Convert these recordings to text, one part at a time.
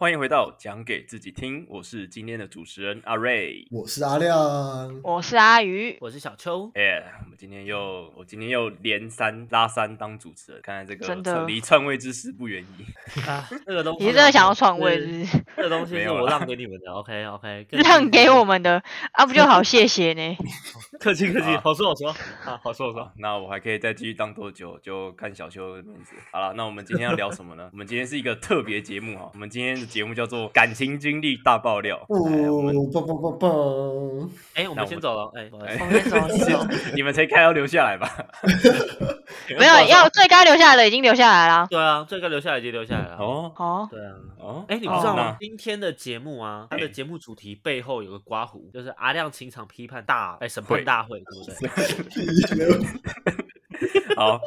欢迎回到讲给自己听，我是今天的主持人阿瑞。我是阿亮。我是阿鱼，我是小秋。哎、我们今天又我今天又连三拉三当主持人，看来这个真的离篡位之时不远矣。啊，这个东西你是真的想要篡位是不是？这个东西是我让给你们的，OK OK，让给我们的啊，不就好？谢谢呢。客气客气，好好说好说啊，好说好说。那我还可以再继续当多久，就看小秋的面子。好了，那我们今天要聊什么呢？我们今天是一个特别节目哈，我们今天的节目叫做感情经历大爆料。哎我们哦，棒棒棒棒！哎，我们们先走了，哎。你们才开要留下来吧？没有，要最该留下来的已经留下来了。对啊，最该留下来已经留下来了。哦哦，对啊。哦，哎，你不知道哦吗？今天的节目啊，它的哎节目主题背后有个刮胡，就是阿亮情场批判大哎审判大会，对不对？好，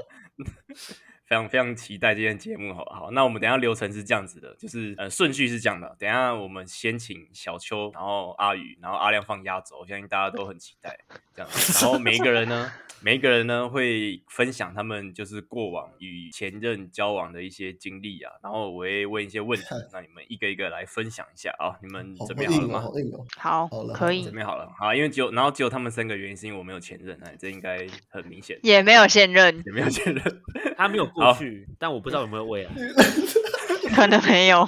非常非常期待今天节目。好好，那我们等一下流程是这样子的，就是呃顺序是这样的。等一下我们先请小秋，然后阿宇，然后阿亮放压轴，我相信大家都很期待这样子。然后每一个人呢，每一个人呢会分享他们就是过往与前任交往的一些经历啊，然后我会问一些问题，那你们一个一个来分享一下啊。你们准备好了吗？好哦。好好，了可以准。备好了，好，因为只有然后只有他们三个原因是因为我没有前任，哎，这应该很明显，也没有现任，也没有现任。他没有去，但我不知道有没有未来。可能没有。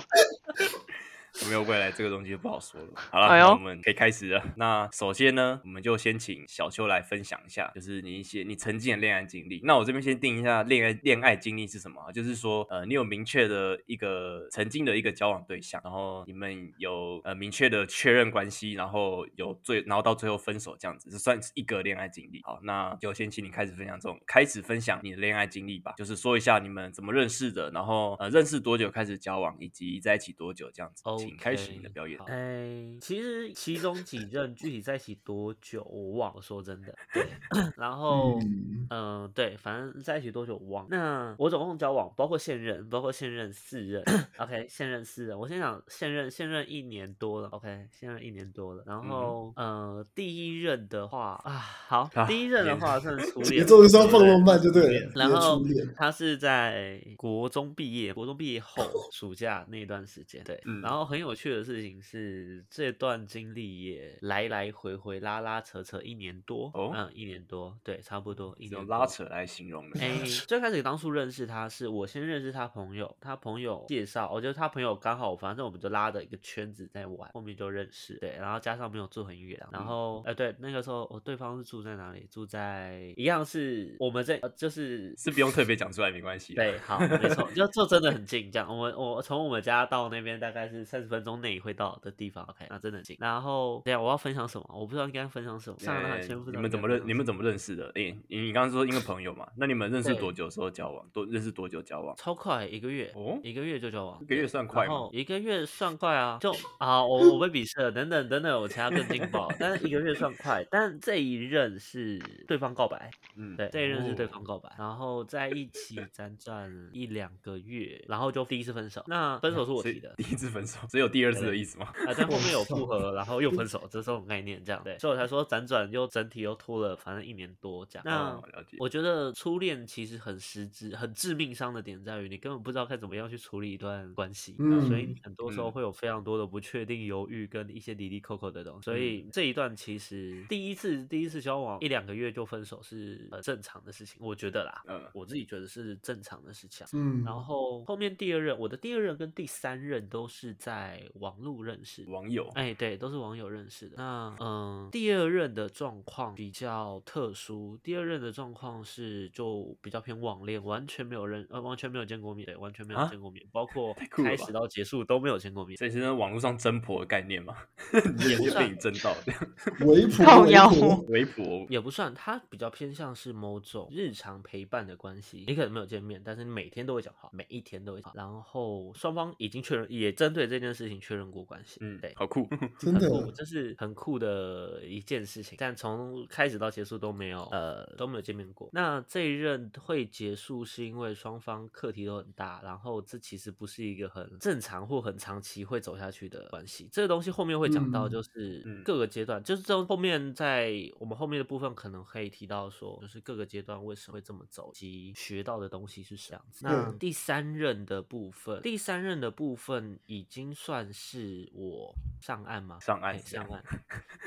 有没有未来这个东西就不好说了。好了，哎那我们可以开始了。那首先呢，我们就先请小秋来分享一下，就是你一些你曾经的恋爱经历。那我这边先定一下恋爱恋爱经历是什么啊，就是说，呃，你有明确的一个曾经的一个交往对象，然后你们有呃明确的确认关系，然后有最然后到最后分手这样子，这算是一个恋爱经历。好，那就先请你开始分享这种，开始分享你的恋爱经历吧，就是说一下你们怎么认识的，然后呃认识多久开始交往，以及在一起多久这样子。请开始你的表演。哎，其实其中几任具体在一起多久我忘了，说真的。对，然后嗯嗯、对，反正在一起多久我忘了。那我总共交往，包括现任，包括现任四任，OK，现任四任。我先讲现任，现任一年多了，OK，现任一年多了。然后、呃，第一任的话啊，好，啊第一任的话算是初 节恋，奏就是要放那么慢，就对了。然后，他是在国中毕业，国中毕业后暑假那段时间，对。嗯然后很有趣的事情是，这段经历也来来回回拉拉扯扯一年多，哦嗯，一年多，对，差不多一年拉扯来形容的。哎，最开始当初认识他是我先认识他朋友，他朋友介绍，我觉得他朋友刚好，反正我们就拉着一个圈子在玩，后面就认识，对，然后加上没有住很远，然后哎、对，那个时候我对方是住在哪里？住在一样是我们这、呃、就是是不用特别讲出来，没关系。，对，好，没错，就就真的很近，这样。我们我从我们家到那边大概是三十分钟内会到的地方，OK，那真的很近。然后，对啊，我要分享什么？我不知道应该分享什么。上来先不知道你们怎么认？你们怎么认识的？诶、你你刚刚说因为朋友嘛，那你们认识多久的时候交往？多认识多久交往？超快，一个月，哦一个月就交往，一个月算快吗一个月算快啊，就啊，我我被鄙视了，等等等等，我其他更劲爆，但是一个月算快，但这一任是对方告白，嗯，对，这一任是对哦方告白，然后在一起 辗转一两个月，然后就第一次分手。那分手是我提的，第一次分手，只有第二次的意思吗？啊，在后面 有复合，然后又分手，这是这种概念这样对，所以我才说辗转又整体又拖了，反正一年多这样。那哦，了解。我觉得初恋其实很实质、很致命伤的点在于，你根本不知道该怎么样去处理一段关系，那所以很多时候嗯会有非常多的不确定、犹豫跟一些离离扣扣的东西。所嗯以这一段其实第一次第一次交往一两个月就分手是很正常的事情，我觉得啦，嗯我自己觉得是正常的事情。嗯，然后后面第二任，我的第二任跟第三任都是在网络认识，网友，哎，对，都是网友认识的。那嗯，第二任的状况比较特殊，第二任的状况是就比较偏网恋，完全没有认，呃，完全没有见过面，对，完全没有啊见过面，包括开始到结束都没有见过面。这是在网络上真婆的概念吗？你也是被你真到这样，维普维靠腰普，微婆。也不算，他比较偏向是某种日常陪伴的关系。你可能没有见面，但是你每天都会讲话，每一天都会讲话。然后双方已经确认，也针对这件事情确认过关系。嗯，对，好酷。真很酷，的，这是很酷的一件事情，但从开始到结束都没有呃都没有见面过。那这一任会结束是因为双方课题都很大，然后这其实不是一个很正常或很长期会走下去的关系。这个东西后面会讲到，嗯就是嗯各个阶段，就是这后面在我们后面的部分可能可以提到说，就是各个阶段为什么会这么走，及学到的东西是什么样子。那第三任的部分，第三任的部分已经算是我上岸吗？上岸上岸，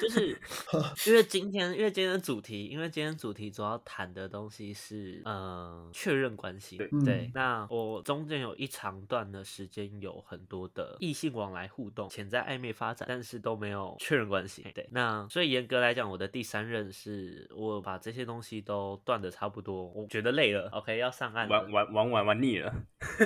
就是 因为今天，因为今天的主题，因为今天主题主要谈的东西是，嗯，确认关系。对嗯那我中间有一长段的时间有很多的异性往来互动，潜在暧昧发展，但是都没有确认关系。对，那所以严格来讲，我的第三任是我把这些东西都断的差不多，我觉得累了，OK，要上岸了。玩玩玩玩玩腻了，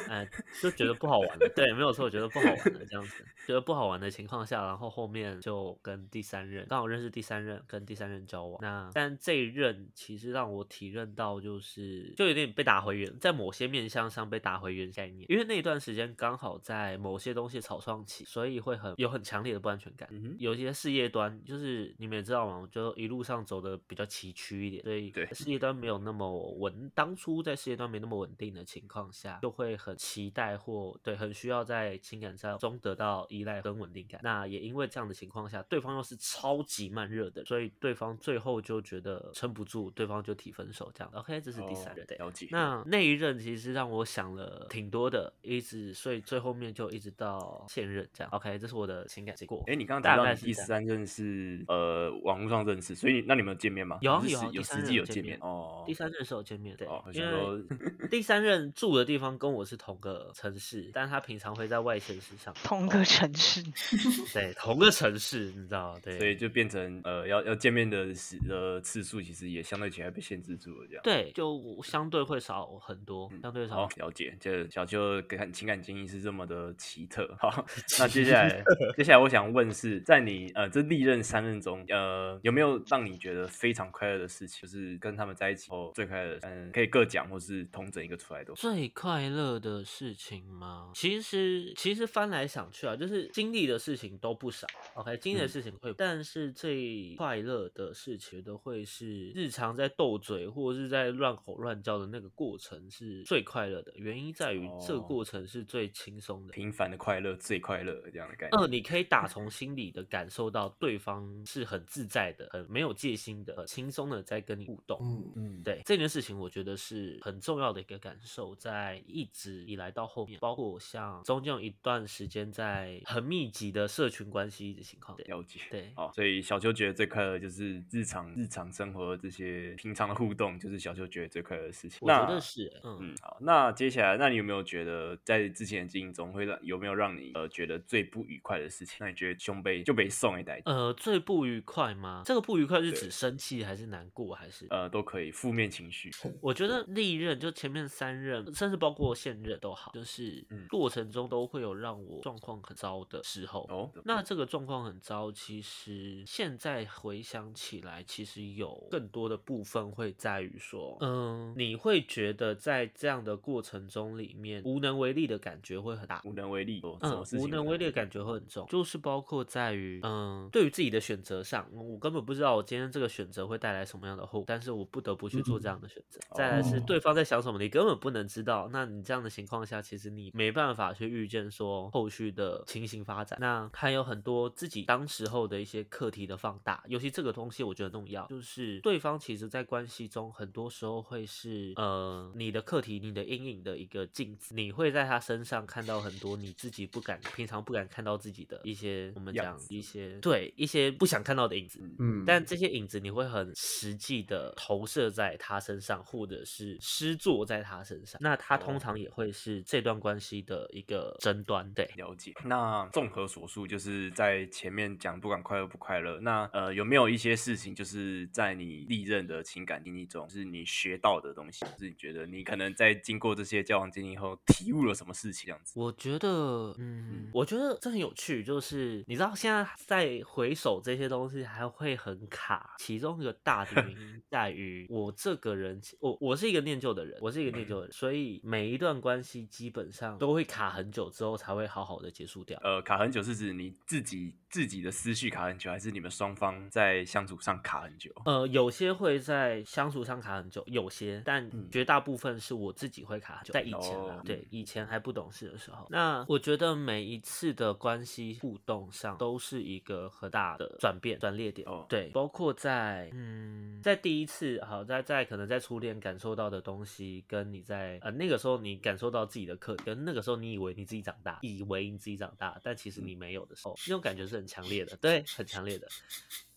哎，就觉得不好玩了。对，没有错，我觉得不好玩了，这样子，觉得不好玩的情况下，然后后面就跟第三任刚好认识第三任，跟第三任交往。那但这一任其实让我体认到，就是就有点被打回原，在某些面向上被打回原概念，因为那一段时间刚好在某些东西草创期，所以会很有很强烈的不安全感。有一些事业端，就是你们也知道嘛，就一路上走的比较崎岖一点，所以对事业端没有那么稳，当初在事业端没那么稳定的情况下，就会很期待或对很需要在情感上中得到依赖跟稳定感。那也因为这样的情况下，对方又是超级慢热的，所以对方最后就觉得撑不住，对方就提分手这样。OK，这是第三任。了解。那那一任其实让我想了挺多的，一直所以最后面就一直到现任这样。OK，这是我的情感结果。哎，你刚刚大概是第三任是呃网络上认识，所以那你们有见面吗？有有有实际有见面哦。第三任是有见面，对，因为第三任住的地方跟我是同个城市，但他平常会在外县市上，同个城市，对，同个城市，你知道，对，所以就变成呃要要见面的时呃次数，其实也相对起来被限制住了这样。对，就相对会少很多，相对少好，了解。这小秋感情感经历是这么的奇特。好，那接下来接下来我想问是在你呃这历任三任中，呃有没有让你觉得非常快乐的事情？就是跟他们在一起后最快乐的，嗯，可以各讲或是同整一个出来都。最快乐的事情吗？其实其实翻来想去啊，就是经历的事情都不少。OK，经历的嗯事情会，但是最快乐的事情都会是日常在斗嘴或者是在乱吼乱叫的那个过程是最快乐的。原因在于这个哦过程是最轻松的。平凡的快乐最快乐这样的感觉。二，你可以打 从心里的感受到对方是很自在的、很没有戒心的、很轻松的在跟你互动。嗯，嗯，对这件事情，我觉得是很重要的一个感受，在一直以来到后面，包括像中间有一段时间在很密集的社群关系的情况，了解。对哦，所以小秋觉得最快乐就是日常日常生活这些平常的互动，就是小秋觉得最快乐的事情。我觉那得是，嗯，嗯，好，那接下来，那你有没有觉得在之前的经营中会让有没有让你呃觉得最不愉快的事情？那你觉得胸背就被送一袋，呃，最不愉快吗？这个不愉快是指生气还是难过还是？呃都可以，负面情绪。我觉得历任就前面三任，甚至包括现任都好，就是嗯过程中都会有让我状况很糟的时候。哦，那这个状况很糟，其实现在回想起来，其实有更多的部分会在于说，嗯，你会觉得在这样的过程中里面无能为力的感觉会很大。无能为力，哦，嗯无能为力的感觉会很重，就是包括在于，嗯，对于自己的选择上，嗯我根本不知道我今天这个选择会带来什么样的后果，但是我不得不去做这样的选择。再来是哦对方在想什么，你根本不能知道。那你这样的情况下，其实你没办法去预见说后续的情形发展。那还有很多自己当时候的一些课题的放大，尤其这个东西我觉得重要，就是对方其实在关系中很多时候会是呃你的课题、你的阴影的一个镜子，你会在他身上看到很多你自己不敢、平常不敢看到自己的一些我们讲一些对一些不想看到的影子。嗯，但这些影子你会很实际的投射在他身上，或者是施作在他身上。那他通哦常也会是这段关系的一个争端。对，了解。那综合所述，就是就是在前面讲不管快乐不快乐，那呃有没有一些事情，就是在你历任的情感经历中，就是你学到的东西，就是你觉得你可能在经过这些交往经历后，体悟了什么事情这样子？我觉得，嗯，我觉得这很有趣，就是你知道现在在回首这些东西还会很卡，其中一个大的原因 在于我这个人，我我是一个念旧的人，我是一个念旧的人，所以每一段关系基本上都会卡很久之后才会好好的结束掉。呃，卡很久是指你自己自己的思绪卡很久，还是你们双方在相处上卡很久？呃，有些会在相处上卡很久，有些，但嗯绝大部分是我自己会卡很久，在以前啊，哦对，以前还不懂事的时候。那我觉得每一次的关系互动上都是一个很大的转变、转捩点。哦对，包括在嗯，在第一次好，在在可能在初恋感受到的东西，跟你在呃那个时候你感受到自己的课，跟那个时候你以为你自己长大，以为你自己长大，但其实你没有的时候，那种感觉是很强烈的，对，很强烈的。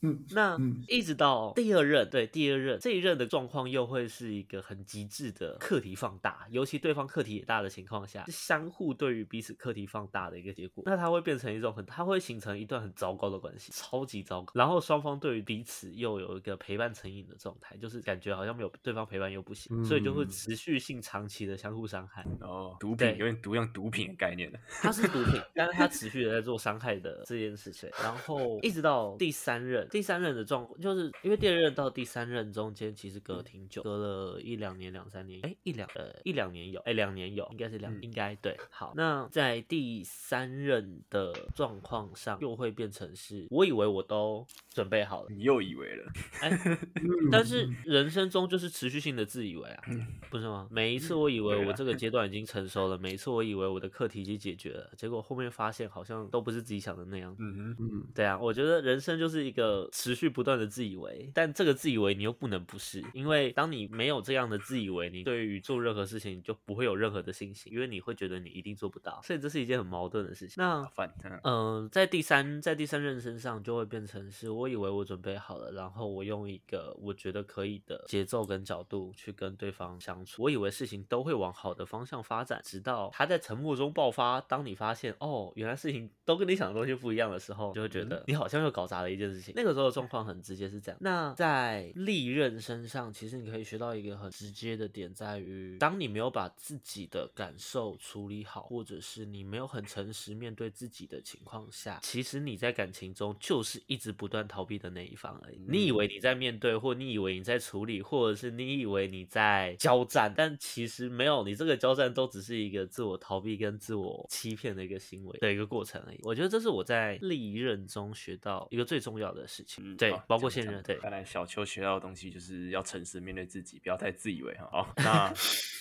嗯那嗯一直到第二任，对第二任这一任的状况又会是一个很极致的课题放大，尤其对方课题也大的情况下，是相互对于彼此课题放大的一个结果。那它会变成一种很，它会形成一段很糟糕的关系，超级糟糕。然后双方对于彼此又有一个陪伴成瘾的状态，就是感觉好像没有对方陪伴又不行，所以就会嗯持续性长期的相互伤害。哦，毒对品有点毒用毒品的概念了。它是毒品，但是他持续的在做伤害的这件事情，然后一直到第三任，第三任的状况，就是因为第二任到第三任中间其实隔挺久，隔了一两年、两三年，哎，一两呃一两年有，哎两年有，应该是两，嗯应该对。好，那在第三任的状况上，又会变成是，我以为我都准备好了，你又以为了，哎，嗯但是人生中就是持续性的自以为啊，不是吗？每一次我以为我这个 阶段已经成熟了，每一次我以为我的课题已经解决了，结果后面发现好像都不是自己想的那样。嗯哼，嗯对啊，我觉得人生就是一个持续不断的自以为，但这个自以为你又不能不是，因为当你没有这样的自以为，你对于做任何事情你就不会有任何的信心，因为你会觉得你一定做不到，所以这是一件很矛盾的事情。那反正嗯，在第三在第三任身上就会变成是我以为我准备好了，然后我用一个我觉得可以的节奏跟角度去跟对方相处，我以为事情都会往好的方向发展，直到他在沉默中爆发。当你发现哦，原来事情都跟你想的东西不一样的时候，就会觉得你好像又搞砸了一件事情。那个时候的状况很直接是这样。那在利刃身上，其实你可以学到一个很直接的点，在于当你没有把自己的感受处理好，或者是你没有很诚实面对自己的情况下，其实你在感情中就是一直不断逃避的那一方而已。你以为你在面对，或你以为你在处理，或者是你以为你在交战，但其实没有，你这个交战都只是一个自我逃避跟自我欺骗的一个行为的一个过程而已。我觉得这是我在历任中学到一个最重要的事情。对包括现任，对。看来小邱学到的东西就是要诚实面对自己，不要太自以为哈。好，那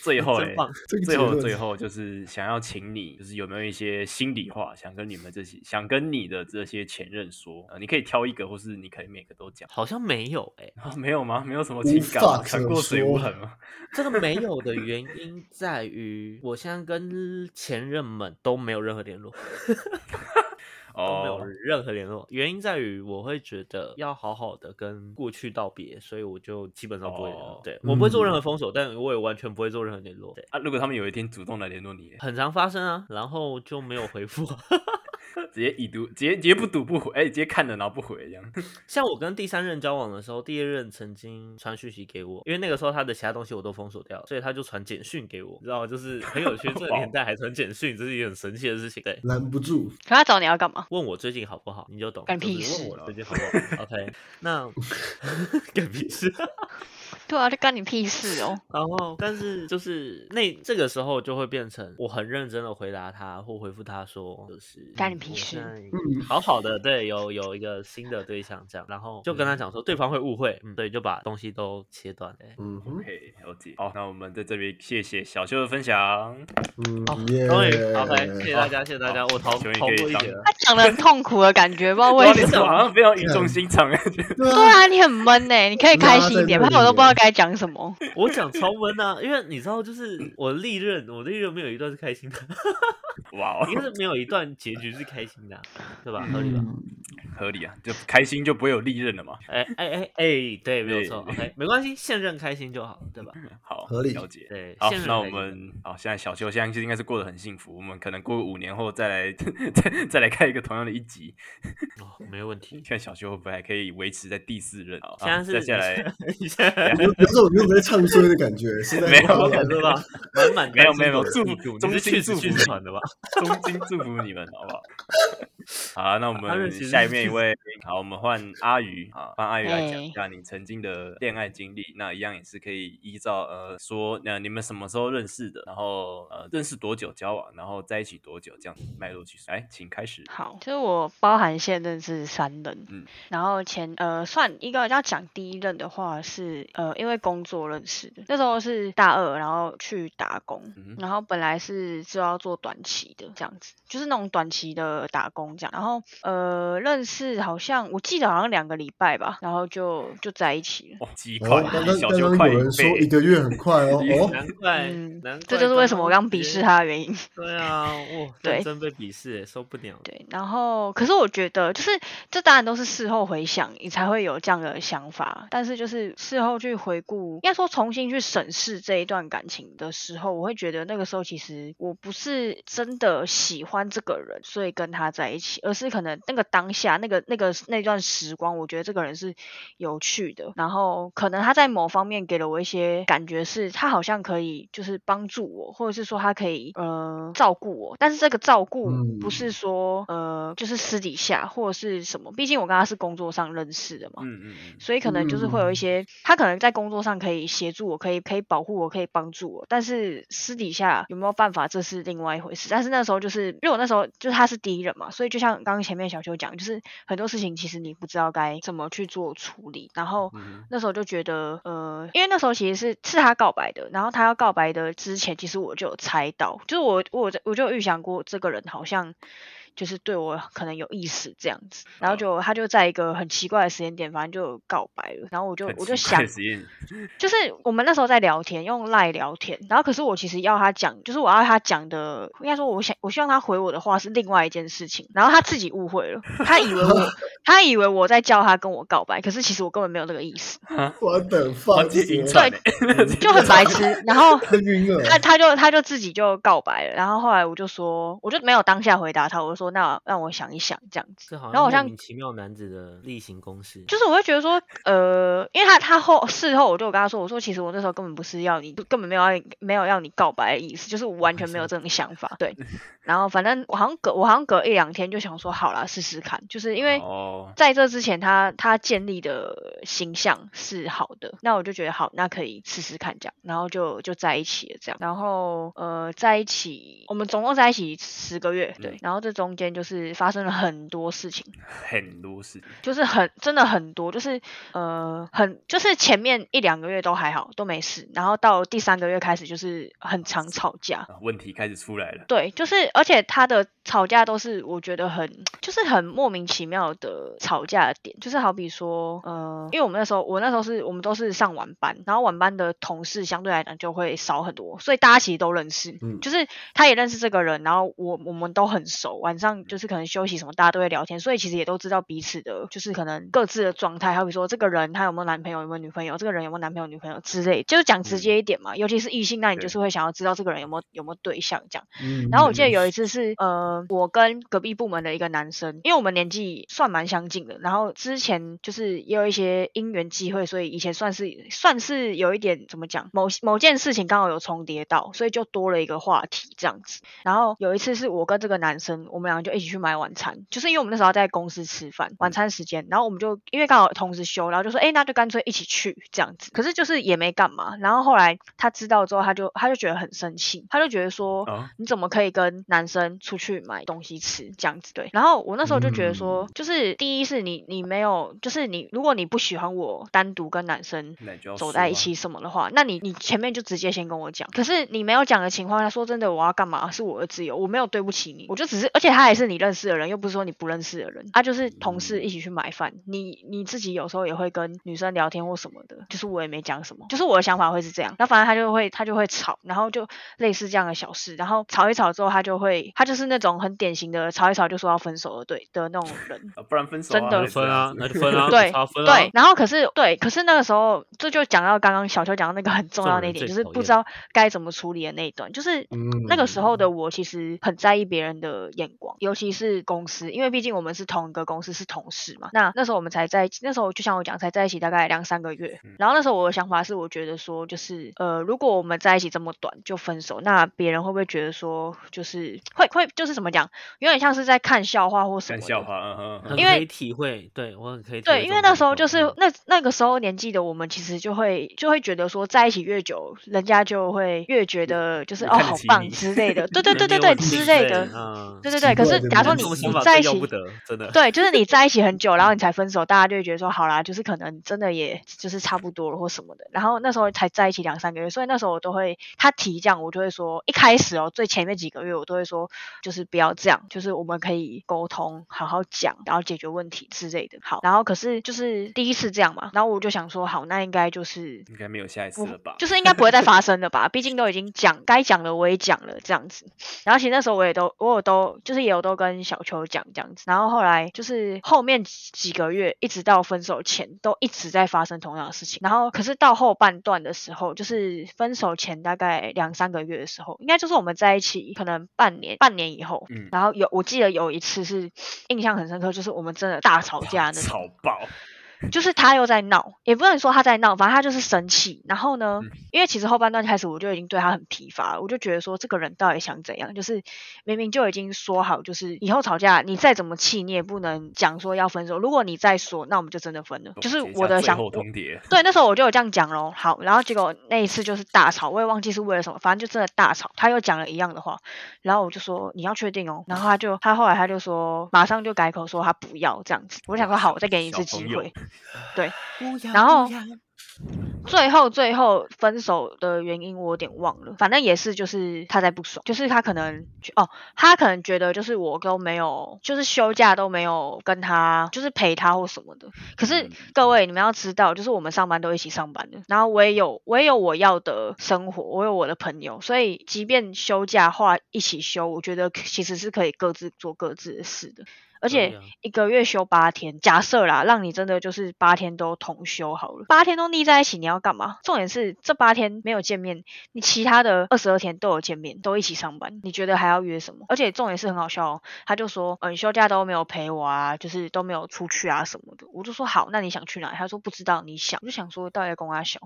最后最后最后就是想要请你，就是有没有一些心里话想跟你们这些想跟你的这些前任说？呃，你可以挑一个，或是你可以每个都讲。好像没有哎、啊，没有吗？没有什么情感吗？法可船过水无说痕吗？这个没有的原因在于，我现在跟前任们都没有任何联络，都没有哦，任何联络。原因在于，我会觉得要好好的跟过去道别，所以我就基本上不会联络。哦对我不会做任嗯何封锁，但我也完全不会做任何联络。对，啊，如果他们有一天主动来联络你，很常发生啊，然后就没有回复。直接已读，直接直接不读不回，哎、直接看了然后不回这样。像我跟第三任交往的时候，第二任曾经传讯息给我，因为那个时候他的其他东西我都封锁掉了，所以他就传简讯给我，你知道吗？就是很有趣，这个年代还传简讯，这是一件很神奇的事情。对，拦不住，可他找你要干嘛？问我最近好不好，你就懂。干就是屁事问我最近好不好？OK，那 干屁事。对啊，就干你屁事哦！然后，但是就是那这个时候就会变成我很认真的回答他，或回复他说，就是干你屁事好好的，对，有有一个新的对象这样，然后就跟他讲说对方会误会，嗯，对，就把东西都切断。对嗯，OK，了解。好，那我们在这边谢谢小秋的分享。嗯终于 OK，谢谢大家，谢谢大家，我逃逃过一劫了。他讲的很痛苦的感觉，不知道为什么。好像非常语重心长的感觉？对对啊，啊，你很闷呢、你可以开心一点，不然我都不知道该讲什么。我讲超闷啊，因为你知道，就是我历任，我历任没有一段是开心的，哇哦应，该是没有一段结局是开心的啊，对吧？合理吧？嗯合理啊，就开心就不会有利刃了嘛。哎哎哎哎，对，没有对错，OK，没关系，现任开心就好，对吧？好，合理了解。对，好那我们好，现在小秋现在就应该是过得很幸福。我们可能过个五年后再来再再来开一个同样的一集，哦，没有问题。看小秋会不会还可以维持在第四任。好，现在是好再下来，你现在有有种有种在唱衰的感觉，是在没有好感受到满满没有没有没有祝我的嫉妒衷你是去祝福你去传的吧？衷心祝福你们，好不好？好啊，那我们下是面一位，好，我们换阿宇啊，换阿宇来讲哎一下你曾经的恋爱经历。那一样也是可以依照呃说，那你们什么时候认识的，然后呃认识多久交往，然后在一起多久，这样脉络去说。来，请开始。好，其实我包含现任是三任，嗯然后前呃算一个要讲第一任的话是呃因为工作认识的，那时候是大二，然后去打工，嗯然后本来是就要做短期的这样子，就是那种短期的打工这样，然后呃认识好像我记得好像两个礼拜吧，然后就就在一起了。哦，极哦快，，刚刚刚刚有人说一。个月很快哦，哦，难怪，嗯难怪，这就是为什么我刚鄙视。他的原因。对啊，哇，对真被鄙视耶，受不了。对，然后可是我觉得，就是这当然都是事后回想，你才会有这样的想法。但是就是事后去回顾，应该说重新去审视这一段感情的时候，我会觉得那个时候其实我不是真的喜欢这个人，所以跟他在一起，而是可能那个当下那个那个那段时光，我觉得这个人是有趣的，然后可能他在某方面给了我一些感觉，是他好像可以就是帮助我，或者是说他可以呃照顾我，但是这个照顾嗯。不是说呃就是私底下或者是什么，毕竟我跟他是工作上认识的嘛，嗯嗯嗯，所以可能就是会有一嗯。些，他可能在工作上可以协助我，可以可以保护我，可以帮助我，但是私底下有没有办法，这是另外一回事。但是那时候就是因为我那时候就是他是第一人嘛，所以就像刚刚前面小秋讲，就是很多事情其实你不知道该怎么去做处理，然后嗯那时候就觉得，呃，因为那时候其实是是他告白的，然后他要告白的之前，其实我就有猜到，就是我我我就预想过这个人好像。就是对我可能有意思这样子，然后哦。就他就在一个很奇怪的时间点，反正就告白了，然后我就我就想就是我们那时候在聊天，用赖聊天，然后可是我其实要他讲，就是我要他讲的，应该说我想我希望他回我的话是另外一件事情，然后他自己误会了，他以为我 他以为我在叫他跟我告白，可是其实我根本没有那个意思，我等，放这晕对，就很白痴，然后。太晕了。他他就他就自己就告白了，然后后来我就说，我就没有当下回答他，我就说那让我想一想这样子。好然后好像莫名其妙男子的例行公事，就是我会觉得说，呃，因为他他后事后我就有跟他说，我说其实我那时候根本不是要你，根本没有要你没有要你告白的意思，就是我完全没有这种想法，对。然后反正我好像隔我好像隔一两天就想说，好啦，试试看，就是因为哦，在这之前他他建立的形象是好的，那我就觉得好，那可以试试看这样，然后就就在一起了这样，然后呃在一起，我们总共在一起十个月，对，嗯然后这中间就是发生了很多事情。很多事情，就是很真的很多，就是呃很就是前面一两个月都还好都没事，然后到第三个月开始就是很常吵架。啊问题开始出来了。对，就是而且他的吵架都是我觉得很就是很莫名其妙的吵架的点，就是好比说呃，因为我们那时候我那时候是我们都是上晚班，然后晚班的同事相对来讲就会少很多，所以大家其实都认识，嗯。就是他也认识这个人，然后我我们都很熟，晚上就是可能休息什么大家都会聊天，所以其实也都知道彼此的，就是可能各自的状态，好比说这个人他有没有男朋友，有没有女朋友，这个人有没有男朋友女朋友之类，就是讲直接一点嘛，尤其是异性，那你就是会想要知道这个人有没有有没有对象这样。嗯然后我记得有一次是呃，我跟隔壁部门的一个男生，因为我们年纪算蛮相近的，然后之前就是也有一些因缘机会，所以以前算是算是有一点怎么讲，某某件事情刚好有重叠到，所以就多了一个话题这样子。然后有一次是我跟这个男生，我们两个就一起去买晚餐，就是因为我们那时候在公司吃饭，晚餐时间，然后我们就因为刚好同时休，然后就说，哎，那就干脆一起去这样子。可是就是也没干嘛。然后后来他知道之后，他就他就觉得很生气，他就觉得说，啊，你怎么可以跟男生出去买东西吃这样子？对，然后我那时候就觉得说，就是第一是你你没有，就是你如果你不喜欢我单独跟男生走在一起什么的话，那你你前面就直接先跟我讲。可是你没有讲的情况下，说真的，我要干嘛是我的自由，我没有对不起你，我就只是，而且他还是你认识的人，又不是说你不认识的人，他就是同事一起去买饭，你你自己有时候也会跟女生聊天或什么的，就是我也没讲什么，就是我的想法会是这样，然后反正他就会他就会吵，然后就类似这样的小事，然后吵一吵之后，他就会他就是那种种很典型的吵一吵就说要分手的对的那种人。啊不然分手、啊，真的分啊，那就分啊，对分啊对，，然后可是对，可是那个时候这就讲到刚刚小秋讲到那个很重要的那一点，就是不知道该怎么处理的那一段，就是嗯那个时候的我其实很在意别人的眼光，尤其是公司，因为毕竟我们是同一个公司，是同事嘛。那那时候我们才在，那时候就像我讲，才在一起大概两三个月。嗯然后那时候我的想法是，我觉得说，就是呃，如果我们在一起这么短就分手，那别人会不会觉得说，就是会会就是什么讲，有点像是在看笑话或什么？看笑话，嗯嗯因为可以体会，对我很可以体会对，因为那时候就是那那个时候年纪的我们，其实就会就会觉得说，在一起越久，人家就会越觉得就是哦好棒之类的，对对对对对之类的，嗯，对对对。可是假如说你在一起真的。对，就是你在一起很久，然后你 才分手，大家就会觉得说好啦，就是可能真的也就是差不多了或什么的。然后那时候才在一起两三个月，所以那时候我都会他提这样，我就会说一开始哦，最前面几个月我都会说，就是不要这样，就是我们可以沟通，好好讲，然后解决问题之类的。好，然后可是就是第一次这样嘛，然后我就想说好，那应该就是应该没有下一次了吧？就是应该不会再发生了吧？毕竟都已经讲该讲的我也讲了这样子。然后其实那时候我也都我有都就是也有都跟小秋讲这样子。然后后来就是后面几几个月一直到分手前都一直在发生同样的事情。然后可是到后半段的时候，就是分手前大概两三个月的时候，应该就是我们在一起可能半年半年以后。嗯。然后有我记得有一次是印象很深刻，就是我们真的大吵架那种。吵爆，就是他又在闹，也不能说他在闹，反正他就是生气。然后呢，嗯因为其实后半段开始我就已经对他很疲乏了，我就觉得说这个人到底想怎样？就是明明就已经说好，就是以后吵架你再怎么气，你也不能讲说要分手。如果你再说，那我们就真的分了。就是我的想牒，对，那时候我就有这样讲咯。好，然后结果那一次就是大吵，我也忘记是为了什么，反正就真的大吵。他又讲了一样的话，然后我就说你要确定哦。然后他就他后来他就说马上就改口说他不要这样子。我想说好，我再给你一次机会。对，然后最后最后分手的原因我有点忘了，反正也是就是他在不爽，就是他可能觉哦，他可能觉得就是我都没有，就是休假都没有跟他，就是陪他或什么的。可是嗯各位你们要知道，就是我们上班都一起上班的，然后我也有我也有我要的生活，我有我的朋友，所以即便休假话一起休，我觉得其实是可以各自做各自的事的。而且一个月休八天，假设啦，让你真的就是八天都同休好了，八天都腻在一起，你要干嘛？重点是这八天没有见面，你其他的二十二天都有见面，都一起上班，你觉得还要约什么？而且重点是很好笑哦，他就说，呃，你休假都没有陪我啊，就是都没有出去啊什么的。我就说好，那你想去哪？他说不知道，你想。我就想说，到底在跟他小，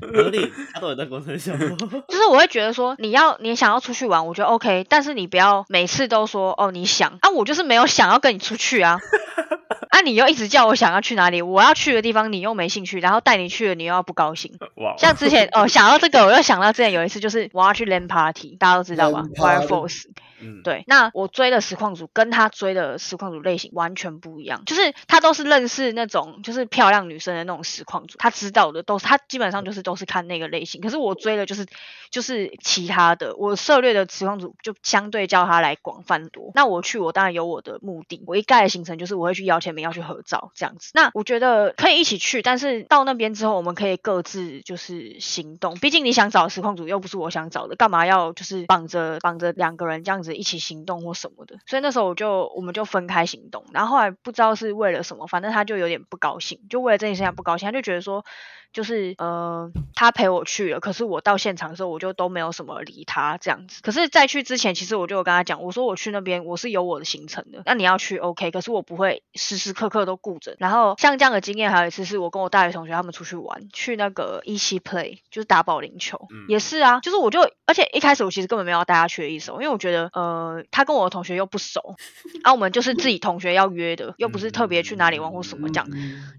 合理，他都有在工程小。就是我会觉得说，你要你想要出去玩，我觉得 OK，但是你不要每次都说哦你想啊，我就是没有想要跟你出去啊，啊你又一直叫我想要去哪里，我要去的地方你又没兴趣，然后带你去了你又要不高兴。哇，像之前哦想到这个，我又想到之前有一次就是我要去 LAN party，大家都知道吧 party Force。嗯，对，那我追的实况组跟他追的实况组类型完全不一样，就是他都是认识那种就是漂亮女生的那种实况组，他知道的都是他基本上就是都是看那个类型，可是我追的就是就是其他的，我涉猎的实况组就相对叫他来广泛多。那我去，我当然有我的目的，我一概的行程就是我会去邀签名，要去合照这样子。那我觉得可以一起去，但是到那边之后，我们可以各自就是行动，毕竟你想找实况组又不是我想找的，干嘛要就是绑着绑着两个人这样子一起行动或什么的？所以那时候我就我们就分开行动，然后后来不知道是为了什么，反正他就有点不高兴，就为了这件事情不高兴，他就觉得说。就是呃，他陪我去了，可是我到现场的时候，我就都没有什么理他这样子。可是，在去之前，其实我就有跟他讲，我说我去那边我是有我的行程的，那你要去 OK，可是我不会时时刻刻都顾着。然后像这样的经验，还有一次是我跟我大学同学他们出去玩，去那个一期 play，就是打保龄球，嗯也是啊，就是我就而且一开始我其实根本没有带他去的意思哦，因为我觉得呃，他跟我的同学又不熟，啊，我们就是自己同学要约的，又不是特别去哪里玩或什么这样。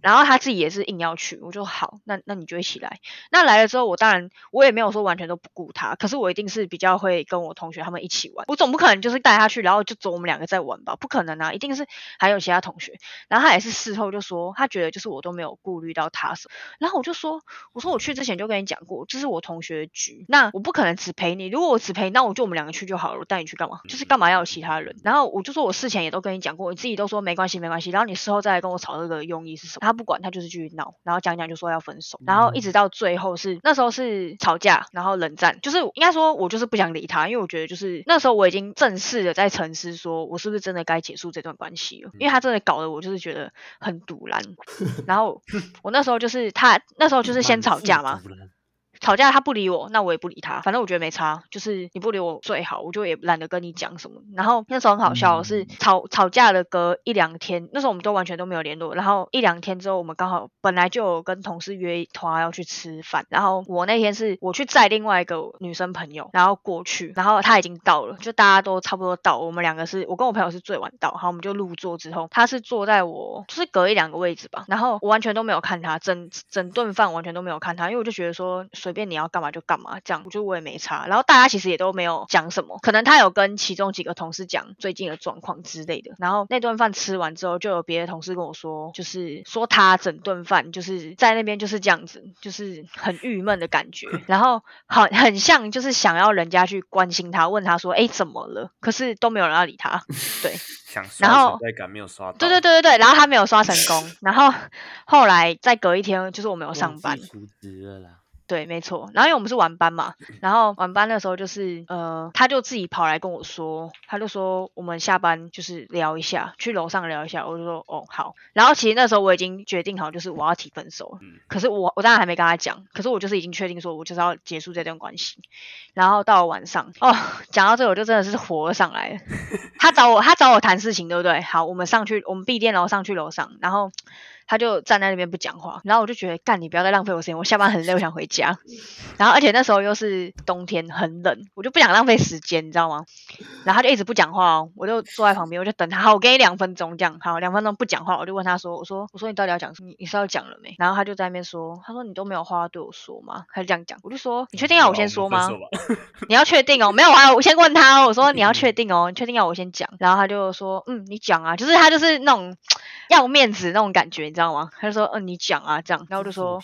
然后他自己也是硬要去，我就好，那那你就一起来。那来了之后，我当然我也没有说完全都不顾他，可是我一定是比较会跟我同学他们一起玩。我总不可能就是带他去，然后就走我们两个在玩吧？不可能啊，一定是还有其他同学。然后他也是事后就说，他觉得就是我都没有顾虑到他什么。然后我就说，我说我去之前就跟你讲过，这是我同学的局，那我不可能只陪你。如果我只陪你，那我就我们两个去就好了，我带你去干嘛？干嘛？就是干嘛要有其他人？然后我就说我事前也都跟你讲过，你自己都说没关系没关系，然后你事后再来跟我吵这个用意是什么？他不管，他就是继续闹，然后讲讲就说要分手，然后一直到最后是那时候是吵架，然后冷战，就是应该说我就是不想理他，因为我觉得就是那时候我已经正式的在沉思，说我是不是真的该结束这段关系了？因为他真的搞得我就是觉得很堵然，然后我那时候就是他那时候就是先吵架嘛。吵架他不理我，那我也不理他，反正我觉得没差，就是你不理我最好，我就也懒得跟你讲什么。然后那时候很好笑，是吵吵架的隔一两天，那时候我们都完全都没有联络。然后一两天之后，我们刚好本来就有跟同事约团要去吃饭，然后我那天是我去载另外一个女生朋友，然后过去，然后她已经到了，就大家都差不多到，我们两个是我跟我朋友是最晚到，好，我们就入座之后，他是坐在我就是隔一两个位置吧，然后我完全都没有看他，整整顿饭完全都没有看他，因为我就觉得说。随便你要干嘛就干嘛，这样我觉得我也没差。然后大家其实也都没有讲什么，可能他有跟其中几个同事讲最近的状况之类的。然后那顿饭吃完之后，就有别的同事跟我说，就是说他整顿饭就是在那边就是这样子，就是很郁闷的感觉。然后很很像就是想要人家去关心他，问他说，哎，怎么了？可是都没有人要理他。对，想刷存在感没有刷到。对对对对对，然后他没有刷成功。然后后来再隔一天，就是我没有上班。辞职了啦。对，没错。然后因为我们是晚班嘛，然后晚班的时候就是，呃，他就自己跑来跟我说，他就说我们下班就是聊一下，去楼上聊一下。我就说哦好。然后其实那时候我已经决定好，就是我要提分手。嗯。可是我我当然还没跟他讲，可是我就是已经确定说，我就是要结束这段关系。然后到了晚上，哦，讲到这我就真的是火上来了。他找我，他找我谈事情，对不对？好，我们上去，我们闭店然后上去楼上，然后。他就站在那边不讲话，然后我就觉得干你不要再浪费我时间，我下班很累，我想回家。然后而且那时候又是冬天，很冷，我就不想浪费时间，你知道吗？然后他就一直不讲话哦，我就坐在旁边，我就等他。好，我给你两分钟，这样好，两分钟不讲话，我就问他说：“我说，我说你到底要讲什么？你是要讲了没？”然后他就在那边说：“他说你都没有话对我说吗？”他就这样讲，我就说：“你确定要我先说吗？你要确定哦，没有啊，我先问他，哦我说你要确定哦，你确定要我先讲？”然后他就说：“嗯，你讲啊，就是他就是那种。”要面子那种感觉，你知道吗？他就说，嗯，你讲啊，这样，然后我就说，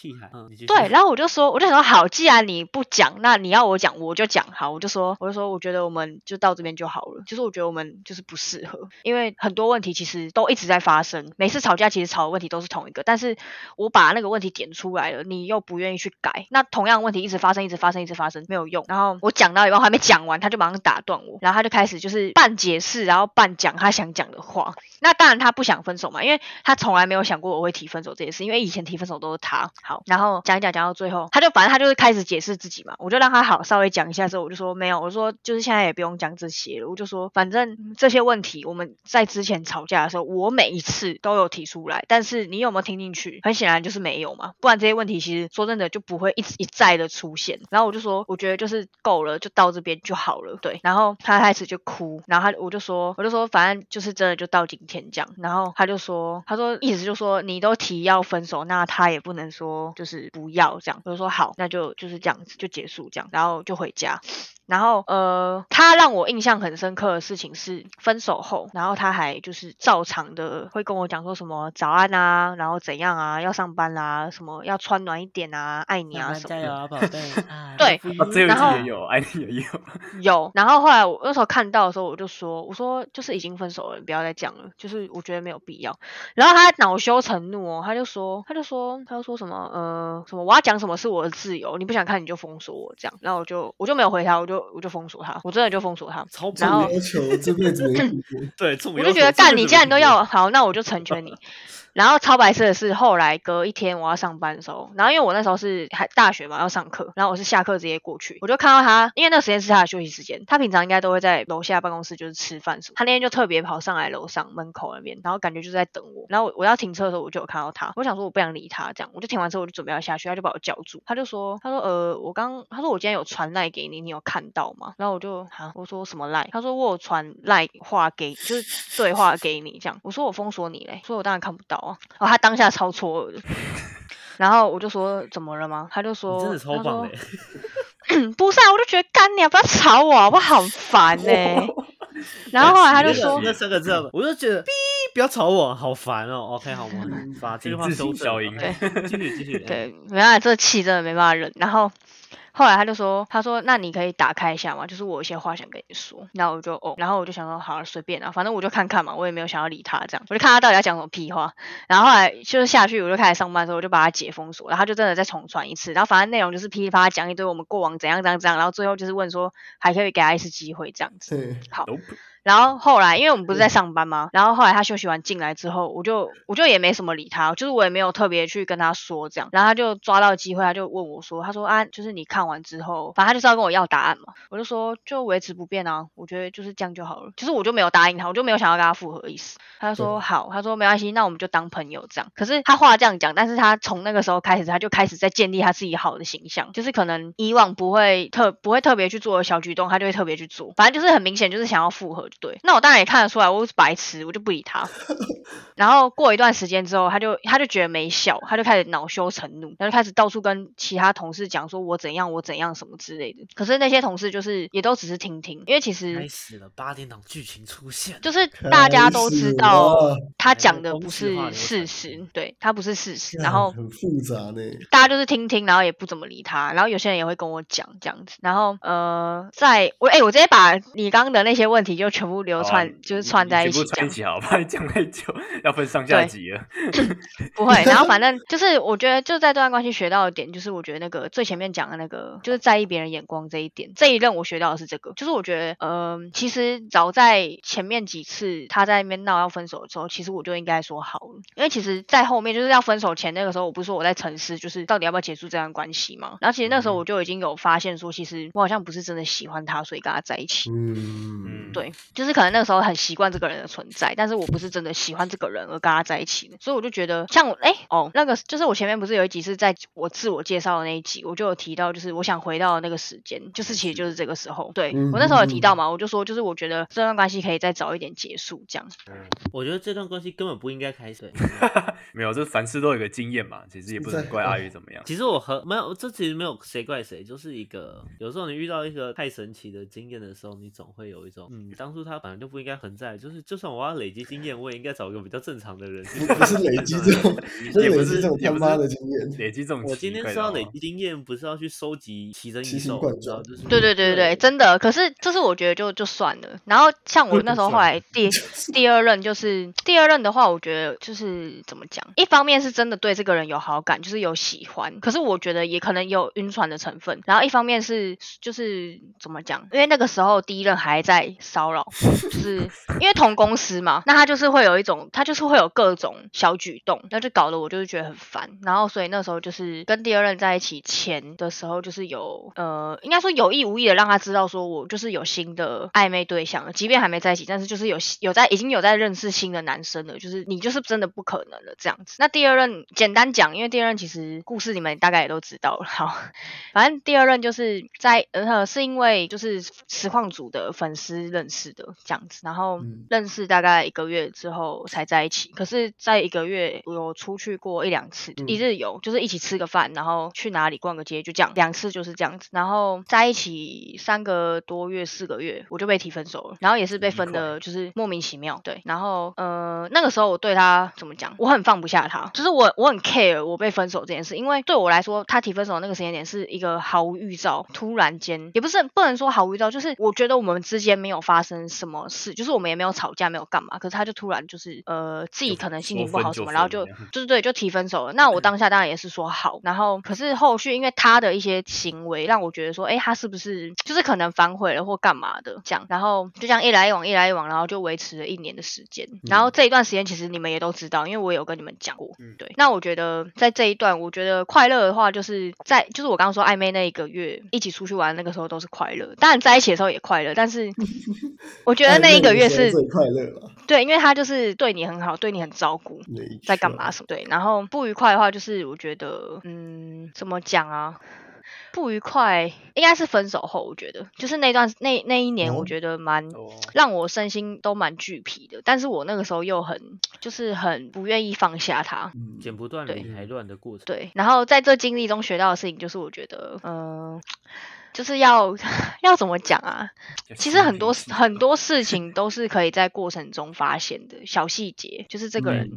对，然后我就说，我就想说，好，既然你不讲，那你要我讲，我就讲，好，我就说，我就说，我觉得我们就到这边就好了。其实我觉得我们就是不适合，因为很多问题其实都一直在发生，每次吵架其实吵的问题都是同一个，但是我把那个问题点出来了，你又不愿意去改，那同样问题一直发生，一直发生，一直发生，没有用。然后我讲到一半还没讲完，他就马上打断我，然后他就开始就是半解释，然后半讲他想讲的话。那当然他不想分手嘛，因为他从来没有想过我会提分手这件事，因为以前提分手都是他。好，然后讲一讲讲到最后，他就反正他就是开始解释自己嘛，我就让他好稍微讲一下之后，我就说没有，我说就是现在也不用讲这些了，我就说反正这些问题我们在之前吵架的时候，我每一次都有提出来，但是你有没有听进去？很显然就是没有嘛，不然这些问题其实说真的就不会一直一再的出现。然后我就说我觉得就是够了，就到这边就好了，对。然后他开始就哭，然后他我就说我就说反正就是真的就到今天这样，然后他就说他说意思就说你你都提要分手，那他也不能说就是不要这样，我就说好，那就就是这样子就结束这样，然后就回家。然后，呃，他让我印象很深刻的事情是分手后，然后他还就是照常的会跟我讲说什么早安啊，然后怎样啊，要上班啦，什么要穿暖一点啊，爱你啊什么的。加油啊，宝贝！对，然后也有爱你也有 有。然后后来我那时候看到的时候，我就说，我说就是已经分手了，你不要再讲了，就是我觉得没有必要。然后他恼羞成怒哦，他就说，他就说，他就说什么，呃，什么我要讲什么是我的自由，你不想看你就封锁我这样。然后我就我就没有回他，我就。我就封锁他，我真的就封锁他。然后要求这辈子 对，我就觉得干你既然都要好，那我就成全你。然后超白色的是后来隔一天我要上班的时候，然后因为我那时候是还大学嘛要上课，然后我是下课直接过去，我就看到他，因为那时间是他的休息时间，他平常应该都会在楼下办公室就是吃饭什么，他那天就特别跑上来楼上门口那边，然后感觉就是在等我，然后我要停车的时候我就有看到他，我想说我不想理他这样，我就停完车我就准备要下去，他就把我叫住，他就说他说呃我刚他说我今天有传赖给你，你有看到吗？然后我就啊我说什么赖？他说我有传赖话给就是对话给你这样，我说我封锁你嘞，说我当然看不到啊，然后他当下。超错愕的，然后我就说怎么了吗？他就说，真的超棒的。不是啊，我就觉得干你，不要吵我，我好烦呢。然后后来他就说那三个字，我就觉得哔不要吵我，好烦哦。OK，好，我们把这句话自行修正了消音对，继续继续。对，没办法，这气真的没办法忍。然后后来他就说，他说那你可以打开一下嘛，就是我有一些话想跟你说。然后我就哦，然后我就想说好了，随便啊，反正我就看看嘛，我也没有想要理他这样，我就看他到底要讲什么屁话。然后后来就是下去，我就开始上班的时候，我就把他解封锁，然后他就真的再重传一次。然后反正内容就是噼里啪啦讲一堆我们过往怎样怎样怎样，然后最后就是问说还可以给他一次机会这样子。对，好，Nope 然后后来，因为我们不是在上班吗？然后后来他休息完进来之后，我就我就也没什么理他，就是我也没有特别去跟他说这样。然后他就抓到机会，他就问我说：“他说啊，就是你看完之后，反正他就是要跟我要答案嘛。”我就说就维持不变啊，我觉得就是这样就好了。就是我就没有答应他，我就没有想要跟他复合的意思。他就说好，他说没关系，那我们就当朋友这样。可是他话这样讲，但是他从那个时候开始，他就开始在建立他自己好的形象，就是可能以往不会特不会特别去做的小举动，他就会特别去做。反正就是很明显就是想要复合，就对。那我当然也看得出来，我是白痴，我就不理他。然后过一段时间之后，他就他就觉得没效，他就开始恼羞成怒，他就开始到处跟其他同事讲说我怎样我怎样什么之类的。可是那些同事就是也都只是听听，因为其实开始了，八点档剧情出现，就是大家都知道他讲的不是事实，对他不是事实，然后很复杂呢。大家就是听听，然后也不怎么理他，然后有些人也会跟我讲这样子，然后呃，在我哎、我直接把你刚刚的那些问题就全部流串，就是串在一起讲，串一起好，怕你讲太久，要分上下对集了。不会，然后反 正就是我觉得就在这段关系学到的点，就是我觉得那个最前面讲的那个，就是在意别人眼光这一点，这一任我学到的是这个，就是我觉得呃，其实早在前面几次他在那边闹要分手的时候，其实我就应该说好了，因为其实在后面就是要分手前那个时候，我不是说我在沉思，就是到底要不要结束这段关系嘛，然后其实那时候我就已经有发现说，其实我好像不是真的喜欢他，所以跟他在一起。嗯，对，就是可能那个时候很习惯这个人的存在，但是我不是真的喜欢这个人而跟他在一起的，所以我就觉得像我哎哦那个就是我前面不是有一集是在我自我介绍的那一集，我就有提到，就是我想回到那个时间，就是其实就是这个时候，对我那时候有提到嘛，我就说就是我觉得这段关系可以再早一点结束这样。我觉得这段关系根本不应该开始。没有，这凡事都有个经验嘛，其实也不能怪阿宇怎么样。其实我和没有，这其实没有谁怪谁，就是一个有时候你遇到一个太神奇的经验的时候，你总会有一种嗯，当初他本来就不应该存在，就是就算我要累积经验，我也应该找一个比较正常的人。不不是累积这种，不是也不是这种也不是他妈的经验。累积这种我今天是要累积经验，不是要去收集奇珍异兽，奇形怪你知道，状就是对对对对对，真的。可是这是我觉得就就算了。然后像我那时候后来第 第二任就是第二任的话，我觉得就是怎么讲，一方面是真的对这个人有好感，就是有喜欢，可是我觉得也可能有晕船的成分。然后一方面是就是怎么讲，因为那个时候第一任还在骚扰，就是因为同公司嘛，那他就是会有一种，他就是会有各种小举动，那就搞得我就是觉得很烦。然后所以那时候就是跟第二任在一起前的时候，就是有呃，应该说有意无意的让他知道说我就是有新的暧昧对象了，即便还没在一起，但是就是有有在已经有在认识新的男生了，就是你就是真的不可能了这样子。那第二任简单讲，因为第二任其实故事你们大概也都知道了，好，反正第二任就是在呃是因为就是实况组的粉丝认识的这样子，然后嗯认识大概一个月之后才在一起。可是，在一个月我有出去过一两次，嗯一日游就是一起吃个饭，然后去哪里逛个街，就这样两次就是这样子。然后在一起三个多月、四个月，我就被提分手了，然后也是被分的，就是莫名其妙。对，然后呃那个时候我对他怎么讲，我很放不下他，就是我我很 care 我被分手这件事，因为对我来说，他提分手那个时间点是一个毫无预兆，突然间也不是不能说毫无预兆，就是我觉得我们之间没有发生什么事，就是我们也没有吵架，没有干嘛，可是他就突然就是呃自己可能心情不好什么，然后就就是对，就提分手了。那我当下当然也是说好，然后可是后续因为他的一些行为让我觉得说，哎，他是不是就是可能反悔了或干嘛的这样，然后就这样一来一往，一来一往，然后就维持了一年的时间。然后这一段时间其实你们也都知道，因为我有跟你们讲过，嗯对。那我觉得在这一段，我觉得快乐的话，就是在就是我刚刚说暧昧那一个月一起出去玩，那个时候都是快乐。当然在一起的时候也快乐，但是我觉得那一个月是最快乐了。对，因为他就是对你很好，对你很照顾。在干嘛什么对，然后不愉快的话，就是我觉得，嗯，怎么讲啊？不愉快应该是分手后，我觉得就是那段那那一年，我哦觉得蛮、哦让我身心都蛮俱疲的，但是我那个时候又很就是很不愿意放下他，嗯剪不断对理还乱的过程。对，然后在这经历中学到的事情，就是我觉得，嗯、就是要 要怎么讲啊？其实很多很多事情都是可以在过程中发现的小细节，就是这个人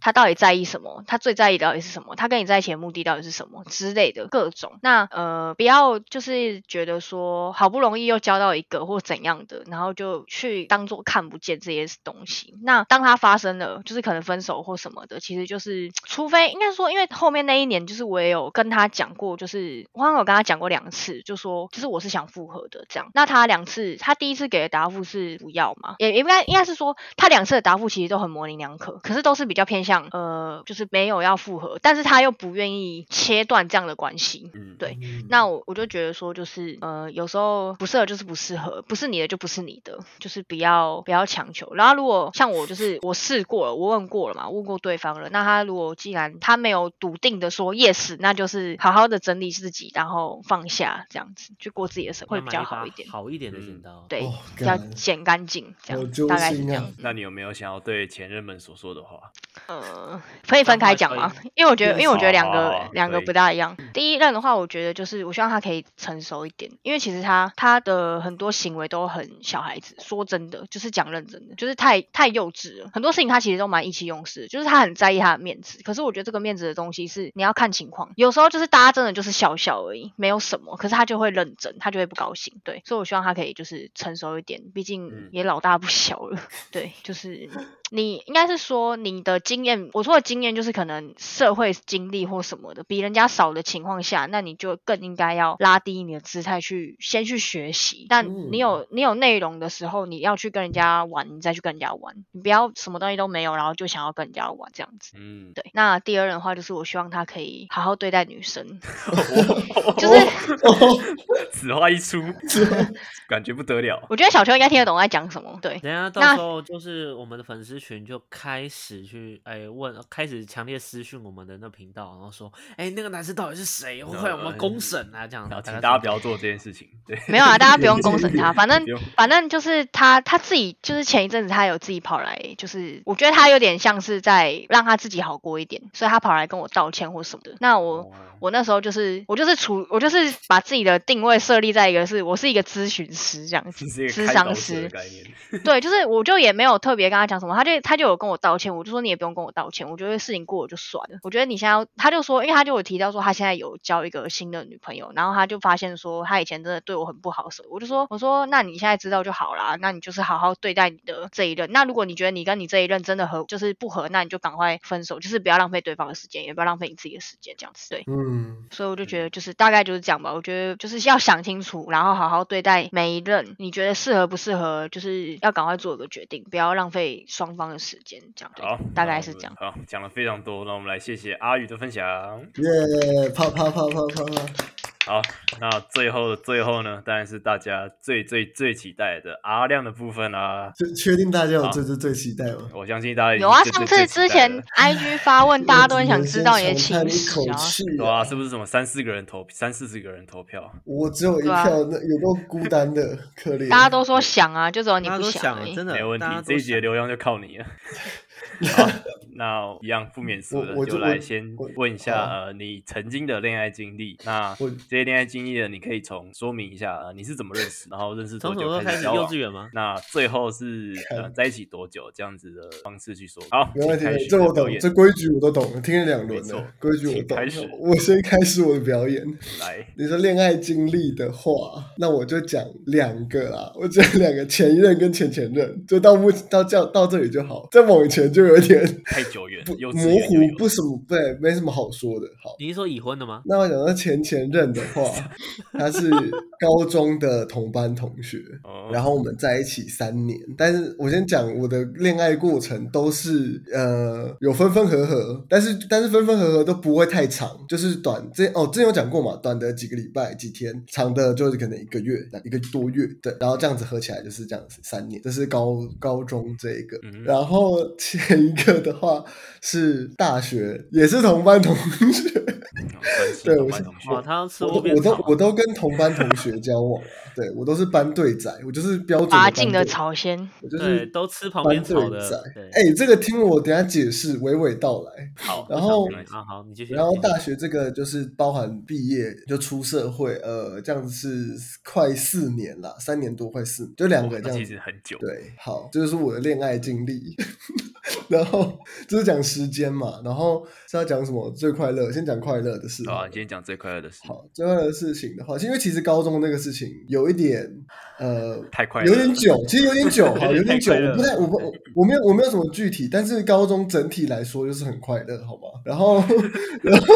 他到底在意什么，他最在意到底是什么，他跟你在一起的目的到底是什么之类的各种。那呃，不要就是觉得说好不容易又交到一个或怎样的，然后就去当做看不见这些东西。那当他发生了，就是可能分手或什么的，其实就是除非应该说，因为后面那一年就是我也有跟他讲过，就是我好像有跟他讲过两次，就说就是我是想复合的这样。那他两次，他第一次给的答复是不要嘛，也也应该应该是说他两次的答复其实都很模棱两可，可是都是比较偏向呃，就是没有要复合，但是他又不愿意切断这样的关系。嗯，对那我我就觉得说，就是呃，有时候不适合就是不适合，不是你的就不是你的，就是不要不要强求。然后如果像我，就是我试过了，我问过了嘛，问过对方了，那他如果既然他没有笃定的说 yes，那就是好好的整理自己，然后放下这样子，去过自己的生活会比较好一点。好一点的嗯剪刀。对，哦要干剪干净，这样大概是这样。那你有没有想要对前任们所说的话？呃，可以分开讲吗？因为我觉得，因为我觉得两个哦两个不大一样。第一任的话，我觉得就是我希望他可以成熟一点，因为其实他他的很多行为都很小孩子。说真的，就是讲认真的，就是太太幼稚了。很多事情他其实都蛮意气用事，就是他很在意他的面子。可是我觉得这个面子的东西是你要看情况，有时候就是大家真的就是笑笑而已，没有什么，可是他就会认真，他就会不高兴。对，所以我希望他可以就是成熟一点，毕竟嗯也老大不小了。对，就是你应该是说你的经验，我说的经验就是可能社会经历或什么的，比人家少的情况下，那你就更应该要拉低你的姿态去先去学习。但你有你有内容的时候，你要去跟人家玩，你再去跟人家玩，你不要什么东西都没有，然后就想要跟人家玩这样子。嗯，对，那第二的话就是我希望他可以好好对待女生，就 就是 此话一出，感觉不得了。我觉得小秋应该听得懂我在讲什么。对，等一下到时候就是我们的粉丝群就开始去哎问，开始强烈私讯我们的那频道，然后说哎那个男生到底是谁？会不会我们公审啊？这样，然后请大家不要做这件事情。对，没有啊，大家不用公审他，反正反正就是他他自己，就是前一阵子他有自己跑来，就是我觉得他有点像是在让他自己好过一点，所以他跑来跟我道歉或什么的。那我、哦我那时候就是我就是处我就是把自己的定位设立在一个是我是一个咨询师这样子，咨商师。概念。对，就是我就也没有特别跟他讲什么，他就他就有跟我道歉，我就说你也不用跟我道歉，我觉得事情过了就算了。我觉得你现在要，他就说，因为他就有提到说他现在有交一个新的女朋友，然后他就发现说他以前真的对我很不好什么，我就说我说那你现在知道就好啦，那你就是好好对待你的这一任。那如果你觉得你跟你这一任真的合就是不合，那你就赶快分手，就是不要浪费对方的时间，也不要浪费你自己的时间，这样子对。嗯，所以我就觉得就是大概就是这样吧。我觉得就是要想清楚，然后好好对待每一任，你觉得适合不适合，就是要赶快做一个决定，不要浪费双方的时间。这样好，大概是这样。好，讲了非常多，那我们来谢谢阿宇的分享。耶，啪啪啪啪啪啪，好，那最后的最后呢，当然是大家最最最期待的阿亮的部分啦、确确定大家有好这是最期待吗？我相信大家有啊，上次之前 IG 发问，大家都很想知道你的我只能情先长叹一口史啊。气对啊，是不是什么三四个人投三四十个人投票？我只有一票，那有够孤单的，可怜。大家都说想啊，就只有你不想。真的没问题这一集的流量就靠你了。好，那一样不免俗的，就我我就来先问一下，呃，你曾经的恋爱经历。那我这些恋爱经历呢，你可以从说明一下，呃，你是怎么认识，然后认识多久从什么时候开始始交往幼稚？园吗？那最后是 呃在一起多久这样子的方式去说。好，没问题这我懂，这规矩我都懂，听了两轮了，规矩我懂开始。我先开始我的表演。来，你说恋爱经历的话，那我就讲两个啦，我讲两个前任跟前前任，就到目到这到这里就好。再往前就有点太久远不，幼模糊，不什么对，没什么好说的。好，你是说已婚的吗？那我讲到前前任的话，他是高中的同班同学，哦然后我们在一起三年。但是我先讲我的恋爱过程都是呃有分分合合，但是但是分分合合都不会太长，就是短。这哦之前有讲过嘛，短的几个礼拜几天，长的就是可能一个月一个多月，对，然后这样子合起来就是这样子三年。这是高高中这一个，嗯然后前一个的话话是大学，也是同班同学。对我是同学哦，他要吃我我都我都跟同班同学交往啊，对我都是班队仔，我就是标准拔进了的朝鲜，我就，是都吃旁班边草的。对。哎、这个听我等下解释，娓娓道来。好，然后啊，好，你继续。然后大学这个就是包含毕业就出社会，呃，这样子是快四年了，三年多快四，就两个这样子。实很久。对，好，这就是我的恋爱经历。然后这是讲时间嘛，然后是要讲什么最快乐？先讲快乐的事好好啊，你今天讲最快乐的事，好，最快乐的事情的话，是因为其实高中那个事情有一点呃 太快乐有点久，其实有点久，好，有点久，我不太，我不，我我没有，我没有什么具体，但是高中整体来说就是很快乐，好吗？然后，然后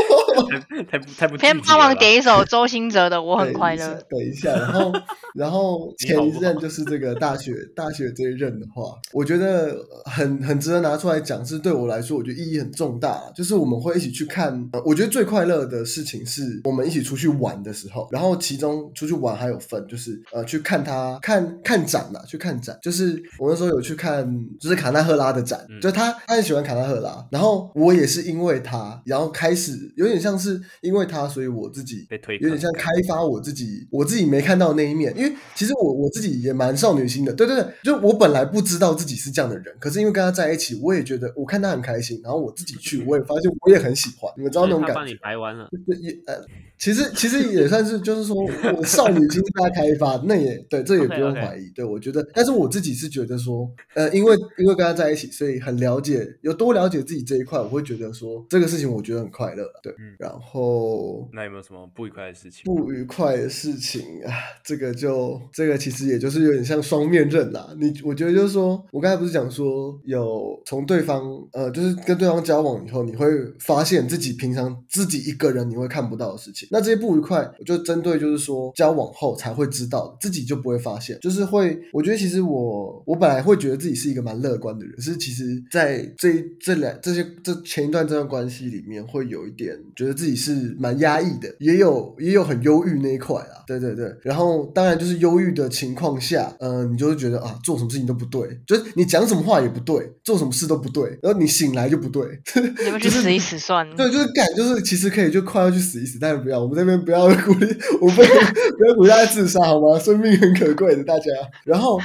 太太不太不先帮忙点一首周兴哲的《我很快乐》。等一下，等一下，然后，然后前一任就是这个大学大学这一任的话，我觉得很很值得拿出来讲，是对我来说，我觉得意义很重大。就是我们会一起去看，呃我觉得最快乐的事情是我们一起出去玩的时候，然后其中出去玩还有份，就是呃去看他看看展嘛，去看展，就是我那时候有去看，就是卡纳赫拉的展，嗯就他他很喜欢卡纳赫拉，然后我也是因为他，然后开始有点像是因为他，所以我自己被推有点像开发我自己，我自己没看到那一面。因为其实我我自己也蛮少女心的，对对对，就我本来不知道自己是这样的人，可是因为跟他在一起，我也觉得我看他很开心，然后我自己去，我也发现我也很喜欢，你们知道那种感觉你。排完了，对也呃，其实 其实也算是，就是说我少女心被他开发，那也对，这也不用怀疑。对我觉得，但是我自己是觉得说，呃，因为因为跟他在一起，所以很了解，有多了解自己这一块，我会觉得说这个事情我觉得很快乐。对，嗯然后那有没有什么不愉快的事情？不愉快的事情啊，这个就这个其实也就是有点像双面刃啦。你我觉得就是说，我刚才不是讲说有从对方呃，就是跟对方交往以后，你会发现自己平常自己一个人你会看不到的事情。那这些不愉快，我就针对就是说交往后才会知道，自己就不会发现。就是会，我觉得其实我我本来会觉得自己是一个蛮乐观的人，是其实在这一这两这些这前一段这段关系里面，会有一点觉得自己是蛮压抑的，也有也有很忧郁那一块啊。对对对，然后当然就是忧郁的情况下，嗯、你就会觉得啊，做什么事情都不对，就是你讲什么话也不对，做什么事都不对，然后你醒来就不对。你们去死一死算了。对，就是干，就是其实可以就快要去死一死，但是不要，我们这边不要鼓励，我不不要鼓励大家自杀好吗？生命很可贵的，大家。然后，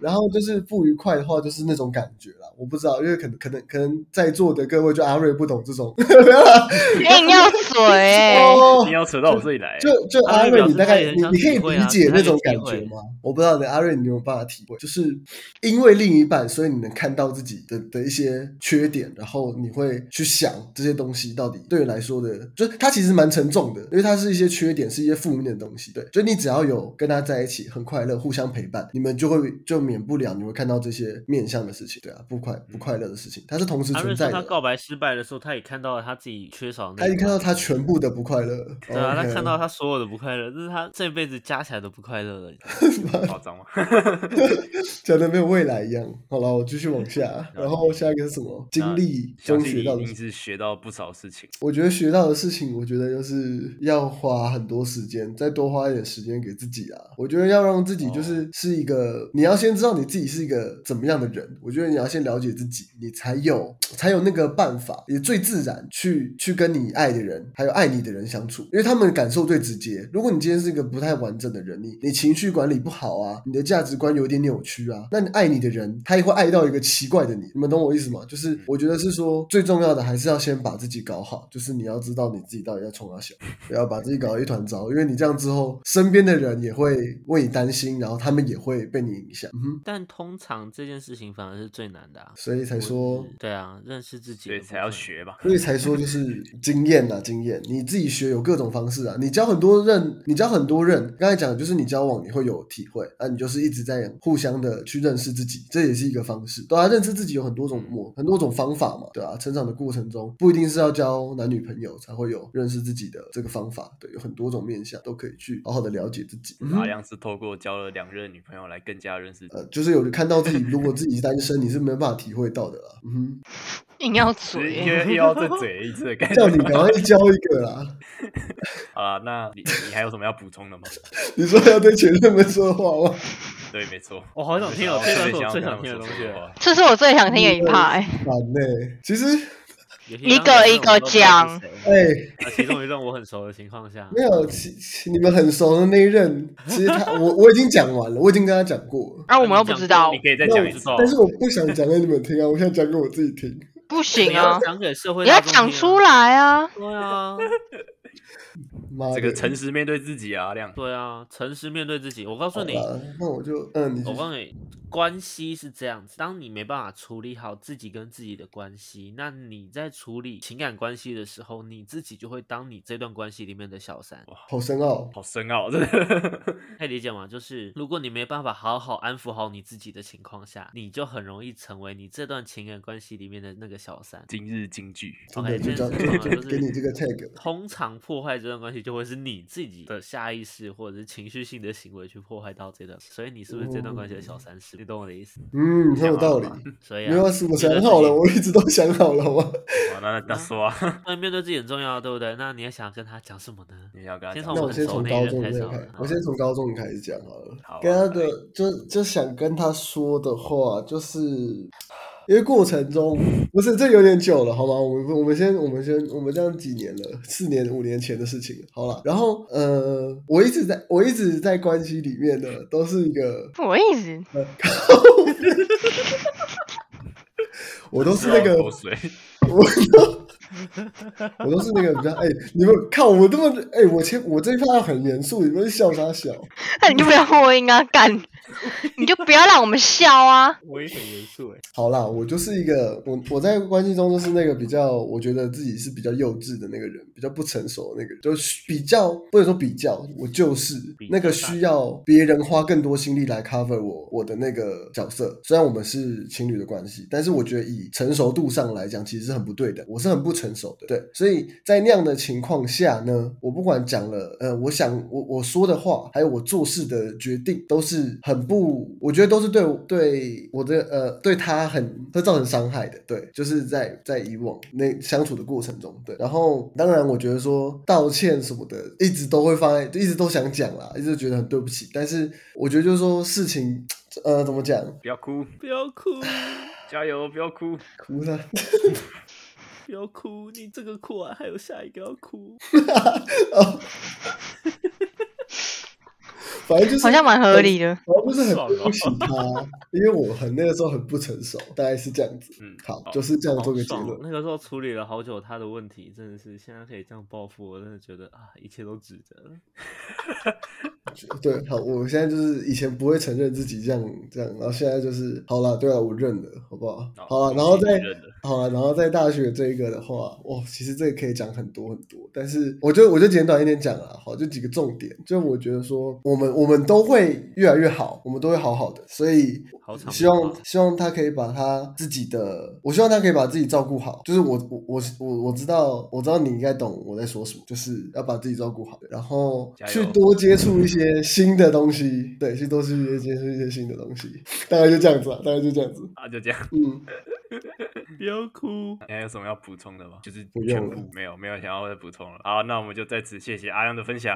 然后就是不愉快的话，就是那种感觉啦。我不知道，因为可能可能可能在座的各位就阿瑞不懂这种，没有啦硬要嘴欸，哦一定要扯到我这里来。就就阿瑞，你大概你你可以理解那种感觉吗？我不知道的，阿瑞你有没有办法体会？就是因为另一半，所以你能看到自己的的一些缺点，然后你会去想这些东西到底对你来说的，就是它其实蛮沉重的，因为它是一些缺点，是一些负面的东西。对，就你只要有跟他在一起，很快乐，互相陪伴，你们就会就免不了你会看到这些面向的事情，对啊，不快不快乐的事情，它是同时存在的。他告白失败的时候，他也看到了他自己缺少他已经看到他全部的不快乐，对啊，他看到他所有的不快乐，这是他这辈子加起来的不快乐了。夸张吗？讲的没有未来一样。好了，我继续往下，然后下一个是什么？经历中学到的一定是学到不少事情。我觉得学到的事情，我觉得就是要花很多时间，再多花一点时间给自己啊。我觉得要让自己就是是一个，你要先知道你自己是一个怎么样的人。我觉得你要先了解自己，你才有才有那个办法，也最自然去去跟你爱的人，还有爱你的人相处，因为他们感受最直接。如果你今天是一个不太完整的人，你你情绪管理不好啊，你的价值观有点扭曲啊，那你爱你的人，他也会爱到一个奇怪的你。你们懂我意思吗？就是我觉得是说，最重要的还是要先把自己搞好，就是你要知道你自己到底在冲哪想，不要把自己搞得一团糟，因为你这样之后，身边的人也会为你担心，然后他们也会被你影响。哼，但通常这件事情反而是最难的啊。所以才说对啊，认识自己，所以才要。学吧。所以才说就是经验啊，经验，你自己学有各种方式啊。你教很多人，你教很多人，刚才讲的就是你交往你会有体会啊，你就是一直在互相的去认识自己，这也是一个方式。对啊，认识自己有很多种模，很多种方法嘛，对啊，成长的过程中不一定是要交男女朋友才会有认识自己的这个方法，对，有很多种面向都可以去好好的了解自己。嗯阿亮是透过交了两任女朋友来更加认识自己。呃，就是有看到自己，如果自己是单身，你是没有办法体会到的啦。嗯哼，硬要嘴又又要再嘴一次的感觉。叫你赶快交一个啦。啊，那你你还有什么要补充的吗？你说要对前任们说的话吗？对，没错。我好想听哦，这最个是我最想想听的东西了。话。这是我最想听的一趴、欸。烦呢、其实一个一个讲哎、那其中一任我很熟的情况下，没有，其其你们很熟的那一任，其实他我我已经讲完了，我已经跟他讲过了。啊，我们又不知道你，可以再讲一次。但是我不想讲给你们听啊，我想讲给我自己听。不行啊，讲给社会你要讲出。来啊。对啊，这个诚实面对自己啊，阿亮。对啊，诚实面对自己。我告诉你，那我就嗯，我告诉你，关系是这样子：当你没办法处理好自己跟自己的关系，那你在处理情感关系的时候，你自己就会当你这段关系里面的小三。哇好深奥。好深奥，真的。可以理解吗？就是如果你没办法好好安抚好你自己的情况下，你就很容易成为你这段情感关系里面的那个小三。今日金句，真的 OK，就叫这样子嘛就 就是给你这个 tag，通常破坏这段关系，就会是你自己的下意识或者是情绪性的行为去破坏到这段，所以你是不是这段关系的小三是？你懂我的意思？嗯，很有道理。所以、啊、没关系，我想好了，我一直都想好了，好吗？好，那那说啊，那面对自己很重要，对不对？那你要想跟他讲什么呢？你要跟他讲先从那我先从高中开始我先从高中开始讲好了。好啊跟他的就就想跟他说的话，就是因为过程中不是这有点久了，好吗？我们我们先我们先我们这样几年了，四年五年前的事情，好了。然后呃，我一直在我一直在关系里面的，都是一个什么意思？呃，我都是那个口水，我 都 我都是那个比较哎、你们看我这么哎、我前我这一趴很严肃，你们笑啥笑？那 你就不要破音啊，干！你就不要让我们笑啊。我也很严肃哎。好啦，我就是一个我我在关系中就是那个比较，我觉得自己是比较幼稚的那个人，比较不成熟的那个人，就是比较不能说比较，我就是那个需要别人花更多心力来 cover 我我的那个角色。虽然我们是情侣的关系，但是我觉得以成熟度上来讲，其实是很不对的，我是很不成熟的。对，所以在那样的情况下呢，我不管讲了，呃，我想我我说的话，还有我做事的决定，都是很不，我觉得都是对我对我的呃对他很会造成伤害的。对，就是在在以往那相处的过程中，对。然后当然，我觉得说道歉什么的，一直都会放在，一直都想讲啦，一直觉得很对不起。但是我觉得就是说事情，呃，怎么讲？不要哭，不要哭，加油，不要哭。哭了。不要哭，你这个哭完还有下一个要哭。哦，反正就是好像蛮合理的。反正就是很爽哦对不起他，因为我很那个时候很不成熟，大概是这样子。嗯好，就是这样做个结论。那个时候处理了好久他的问题，真的是现在可以这样报复，我真的觉得啊，一切都值得了。对，好，我现在就是以前不会承认自己这样这样，然后现在就是好了，对了，我认了，好不好？好了，然后再好了，然后在大学这一个的话，哇，其实这个可以讲很多很多，但是我就我就简短一点讲了，好，就几个重点，就我觉得说我们我们都会越来越好，我们都会好好的，所以希望希望他可以把他自己的，我希望他可以把自己照顾好，就是我我我我我知道我知道你应该懂我在说什么，就是要把自己照顾好，然后去多接触一些新的东西，对，去多去接触一些新的东西，大概就这样子啊，大概就这样子，啊，就这样。嗯。不要哭，你还有什么要补充的吗？就是不全用了部没有没有想要再补充了。好，那我们就在此谢谢阿亮的分享。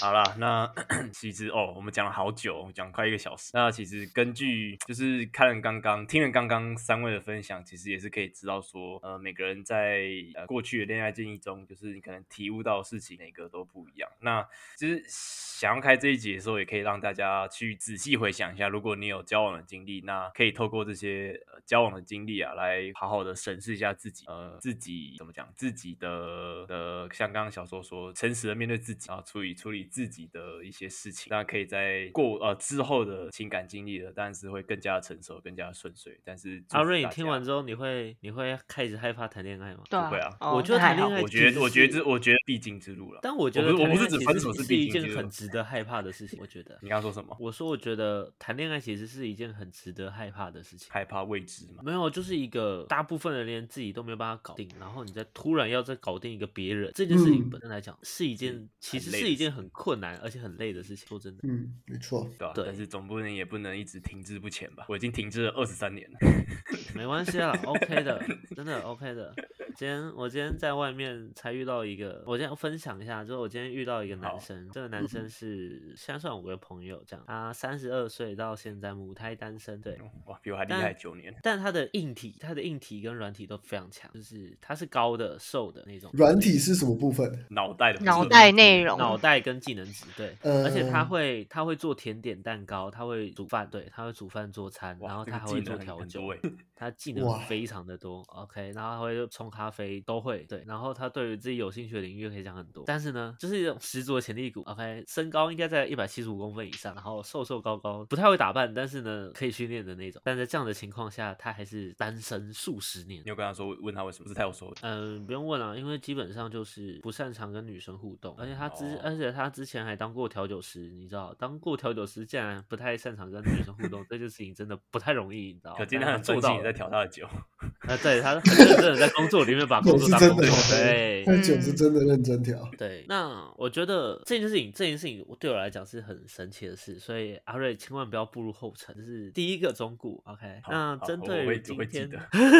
好啦，那 其实哦，我们讲了好久，讲快一个小时。那其实根据就是看了刚刚听了刚刚三位的分享，其实也是可以知道说，呃，每个人在呃过去的恋爱经历中，就是你可能体悟到的事情，每个都不一样。那其实想要开这一集的时候，也可以让大家去仔细回想一下，如果你有交往的经历，那可以透过这些、呃、交往的经历啊，来好好的审视一下自己，呃，自己怎么讲，自己的的，像刚刚小说说，诚实的面对自己，然后处理处理自己的一些事情，那可以在过呃之后的情感经历了，当然是会更加成熟，更加顺遂。但是阿瑞，你听完之后，你会你会开始害怕谈恋爱吗？对不会啊哦我觉得那还好谈恋爱我觉得，我觉得这，我觉得必经之路了。但我觉得我不是指分手是是一件必经之路很值得害怕的事情。我觉得，你刚刚说什么？我说我觉得谈恋爱其实是一件很值得害怕的事情。害怕未知嘛？没有，就是一个大部分人连自己都没有办法搞定，然后你再突然要再搞定一个别人，这件事情嗯本身来讲是一件，其实是一件很困难而且很累的事情。说真的，嗯，没错。对吧、对但是总不能也不能一直停滞不前吧？我已经停滞了二十三年了。没关系啦，OK 的，真的 OK 的。今天我今天在外面才遇到一个，我今天分享一下，就是我今天遇到一个男生，这个 男生是现在算我的朋友，这样，他三十二岁到现在母胎单身，对，哇，比我还厉害九年。但他的硬体，他的硬体跟软体都非常强，就是他是高的、瘦的那种，软体是什么部分？脑袋的部脑袋内容，脑袋跟技能值，对，而且他嗯会他会做甜点蛋糕，他会煮饭，对，他会煮饭做餐，然后他还会做调酒 他技能非常的多，OK，然后他会冲咖啡都会，对，然后他对于自己有兴趣的领域可以讲很多，但是呢，就是一种十足的潜力股，OK，身高应该在一百七十五公分以上，然后瘦瘦高高，不太会打扮，但是呢可以训练的那种，但在这样的情况下，他还是单身数十年。你。有跟他说问他为什么？不是他有说的，嗯，不用问了，因为基本上就是不擅长跟女生互动，而且他之、哦。而且他之前还当过调酒师，你知道，当过调酒师竟然不太擅长跟女生互动，这件事情真的不太容易，你知道。可见他很专心地在做到了调他的酒。呃，对他很认真的在工作里面把工作 当工作，对他酒是真的认真调。对。那我觉得这件事情，这件事情对我来讲是很神奇的事，所以阿瑞千万不要步入后尘，这是第一个忠告。OK，那针对于今天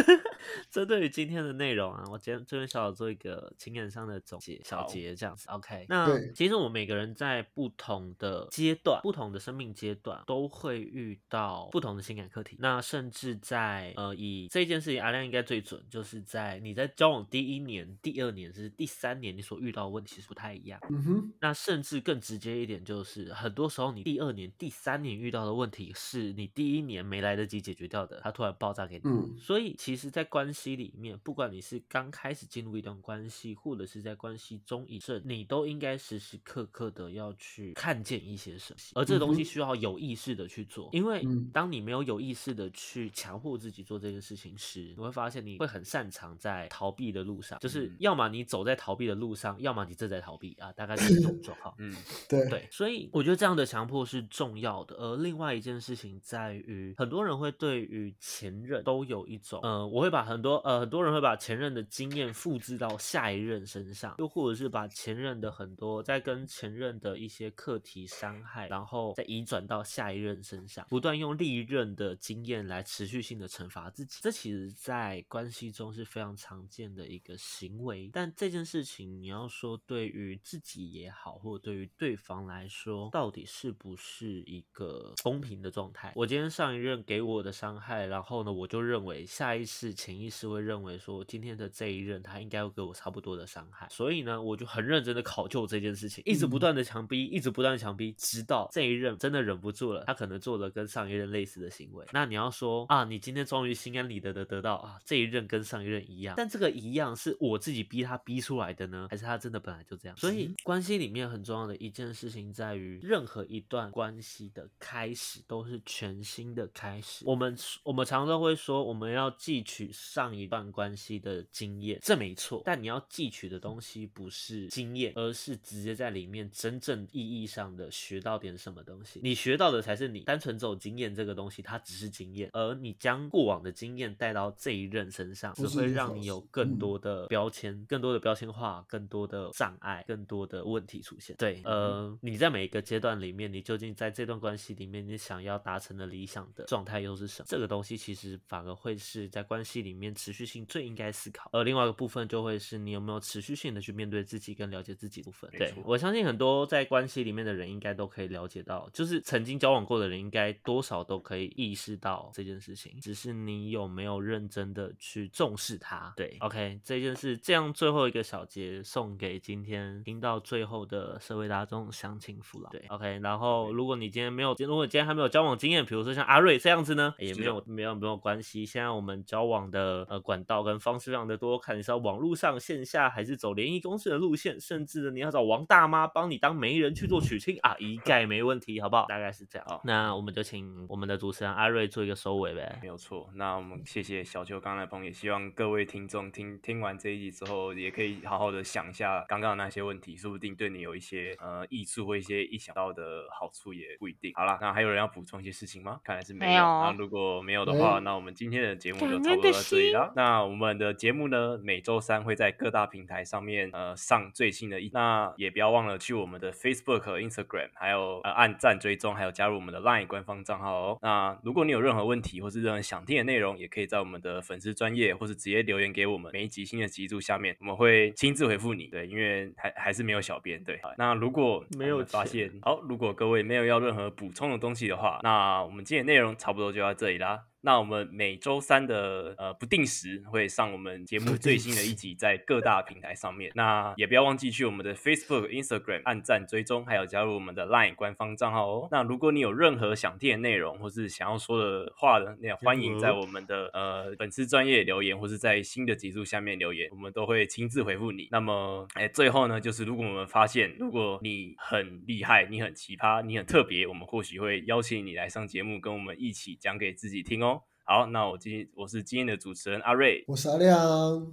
针对于今天的内容啊，我今天这边小小做一个情感上的总结，小好结这样子。OK，那其实我们每个人在不同的阶段、不同的生命阶段，都会遇到不同的情感课题。那甚至在呃，以这件事情，阿亮应该最准，就是在你在交往第一年、第二年，甚至第三年，你所遇到的问题其实不太一样。嗯哼，那甚至更直接一点，就是很多时候你第二年、第三年遇到的问题，是你第一年没来得及解决掉的，它突然爆炸给你。嗯所以其实，在关系里面，不管你是刚开始进入一段关系，或者是在关系中一阵，你都应该时时刻刻的要去看见一些什么，而这个东西需要有意识的去做，因为嗯当你没有有意识的去强迫自己做这件事情时，你会发现你会很擅长在逃避的路上，就是嗯要么你走在逃避的路上，要么你正在逃避啊，大概就是这种状况。嗯，对，对，所以我觉得这样的强迫是重要的。而另外一件事情在于，很多人会对于前任都有一种，呃，我会把很多呃很多人会把前任的经验复制到下一任身上，又或者是把前任的很多在跟前任的一些课题伤害，然后再移转到下一任身上，不断用历任的经验来持续性的惩罚自己。这其实在关系中是非常常见的一个行为，但这件事情你要说对于自己也好，或者对于对方来说，到底是不是一个公平的状态？我今天上一任给我的伤害，然后呢，我就认为下意识、潜意识会认为说，今天的这一任他应该会给我差不多的伤害，所以呢，我就很认真的考究这件事情，一直不断的强逼，一直不断的强逼，直到这一任真的忍不住了，他可能做了跟上一任类似的行为。那你要说啊，你今天终于心安理得的得到啊，这一任跟上一任一样，但这个一样是我自己逼他逼出来的呢，还是他真的本来就这样？所以关系里面很重要的一件事情在于，任何一段关系的开始都是全新的开始。我们我们常常都会说，我们要汲取上一段关系的经验，这没错。但你要汲取的东西不是经验，而是直接在里面真正意义上的学到点什么东西。你学到的才是你单纯走经验这个东西，它只是经验，而你将过往的经验带到这一任身上，只会让你有更嗯多的标签、更多的标签化、更多的障碍、更多的问题出现。对，呃，你在每一个阶段里面，你究竟在这段关系里面，你想要达成的理想的状态又是什么？这个东西其实反而会是在关系里面持续性最应该思考。而另外一个部分就会是你有没有持续性的去面对自己跟了解自己部分。对我相信很多在关系里面的人应该都可以了解到，就是曾经交往过的人应该多少都可以意识到这件事情，只是你有没有认真的去重视它。对，OK，这件事这样最后一个小节送给今天听到最后的社会大众乡亲父老。对，OK，然后如果你今天没有，如果你今天还没有交往经验，比如说像阿瑞这样子呢，也没有没有没有关系。现在我们交往的呃管道跟方式非常的多，看你是要网络上线下，还是走联谊公司的路线，甚至呢你要找王大妈帮你当媒人去做娶亲啊，一概没问题，好不好？大概是这样。好那我们就请我们的主持人阿瑞做一个收尾呗没。有错。那我们谢谢小邱刚来的朋友，也希望各位听众听听完这一集之后，也可以好好的想一下刚刚的那些问题，说不定对你有一些呃益处或一些意想到的好处，也不一定。好啦，那还有人要补充一些事情吗？看来是没没有那如果没有的话，没那我们今天的节目就差不多到这里了。那我们的节目呢，每周三会在各大平台上面呃上最新的一，那也不要忘了去我们的 Facebook、Instagram，还有呃按赞追踪，还有加入我们的 LINE 官方账号哦。那如果你有任何问题或是任何想听的内容，也可以在我们的的粉丝专业，或是直接留言给我们，每一集新的集数下面，我们会亲自回复你。对，因为还还是没有小编。对，那如果没有发现，好，如果各位没有要任何补充的东西的话，那我们今天内容差不多就到这里啦。那我们每周三的呃不定时会上我们节目最新的一集，在各大平台上面。那也不要忘记去我们的 Facebook、Instagram 按赞追踪，还有加入我们的 LINE 官方账号哦。那如果你有任何想听的内容，或是想要说的话呢，那也欢迎在我们的呃粉丝专业留言，或是在新的集数下面留言，我们都会亲自回复你。那么，哎，最后呢，就是如果我们发现，如果你很厉害，你很奇葩，你很特别，我们或许会邀请你来上节目，跟我们一起讲给自己听哦。好，那我今我是今天的主持人阿瑞，我是阿亮，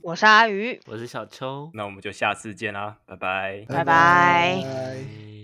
我是阿鱼，我是小秋，那我们就下次见啦，拜拜。拜拜拜。拜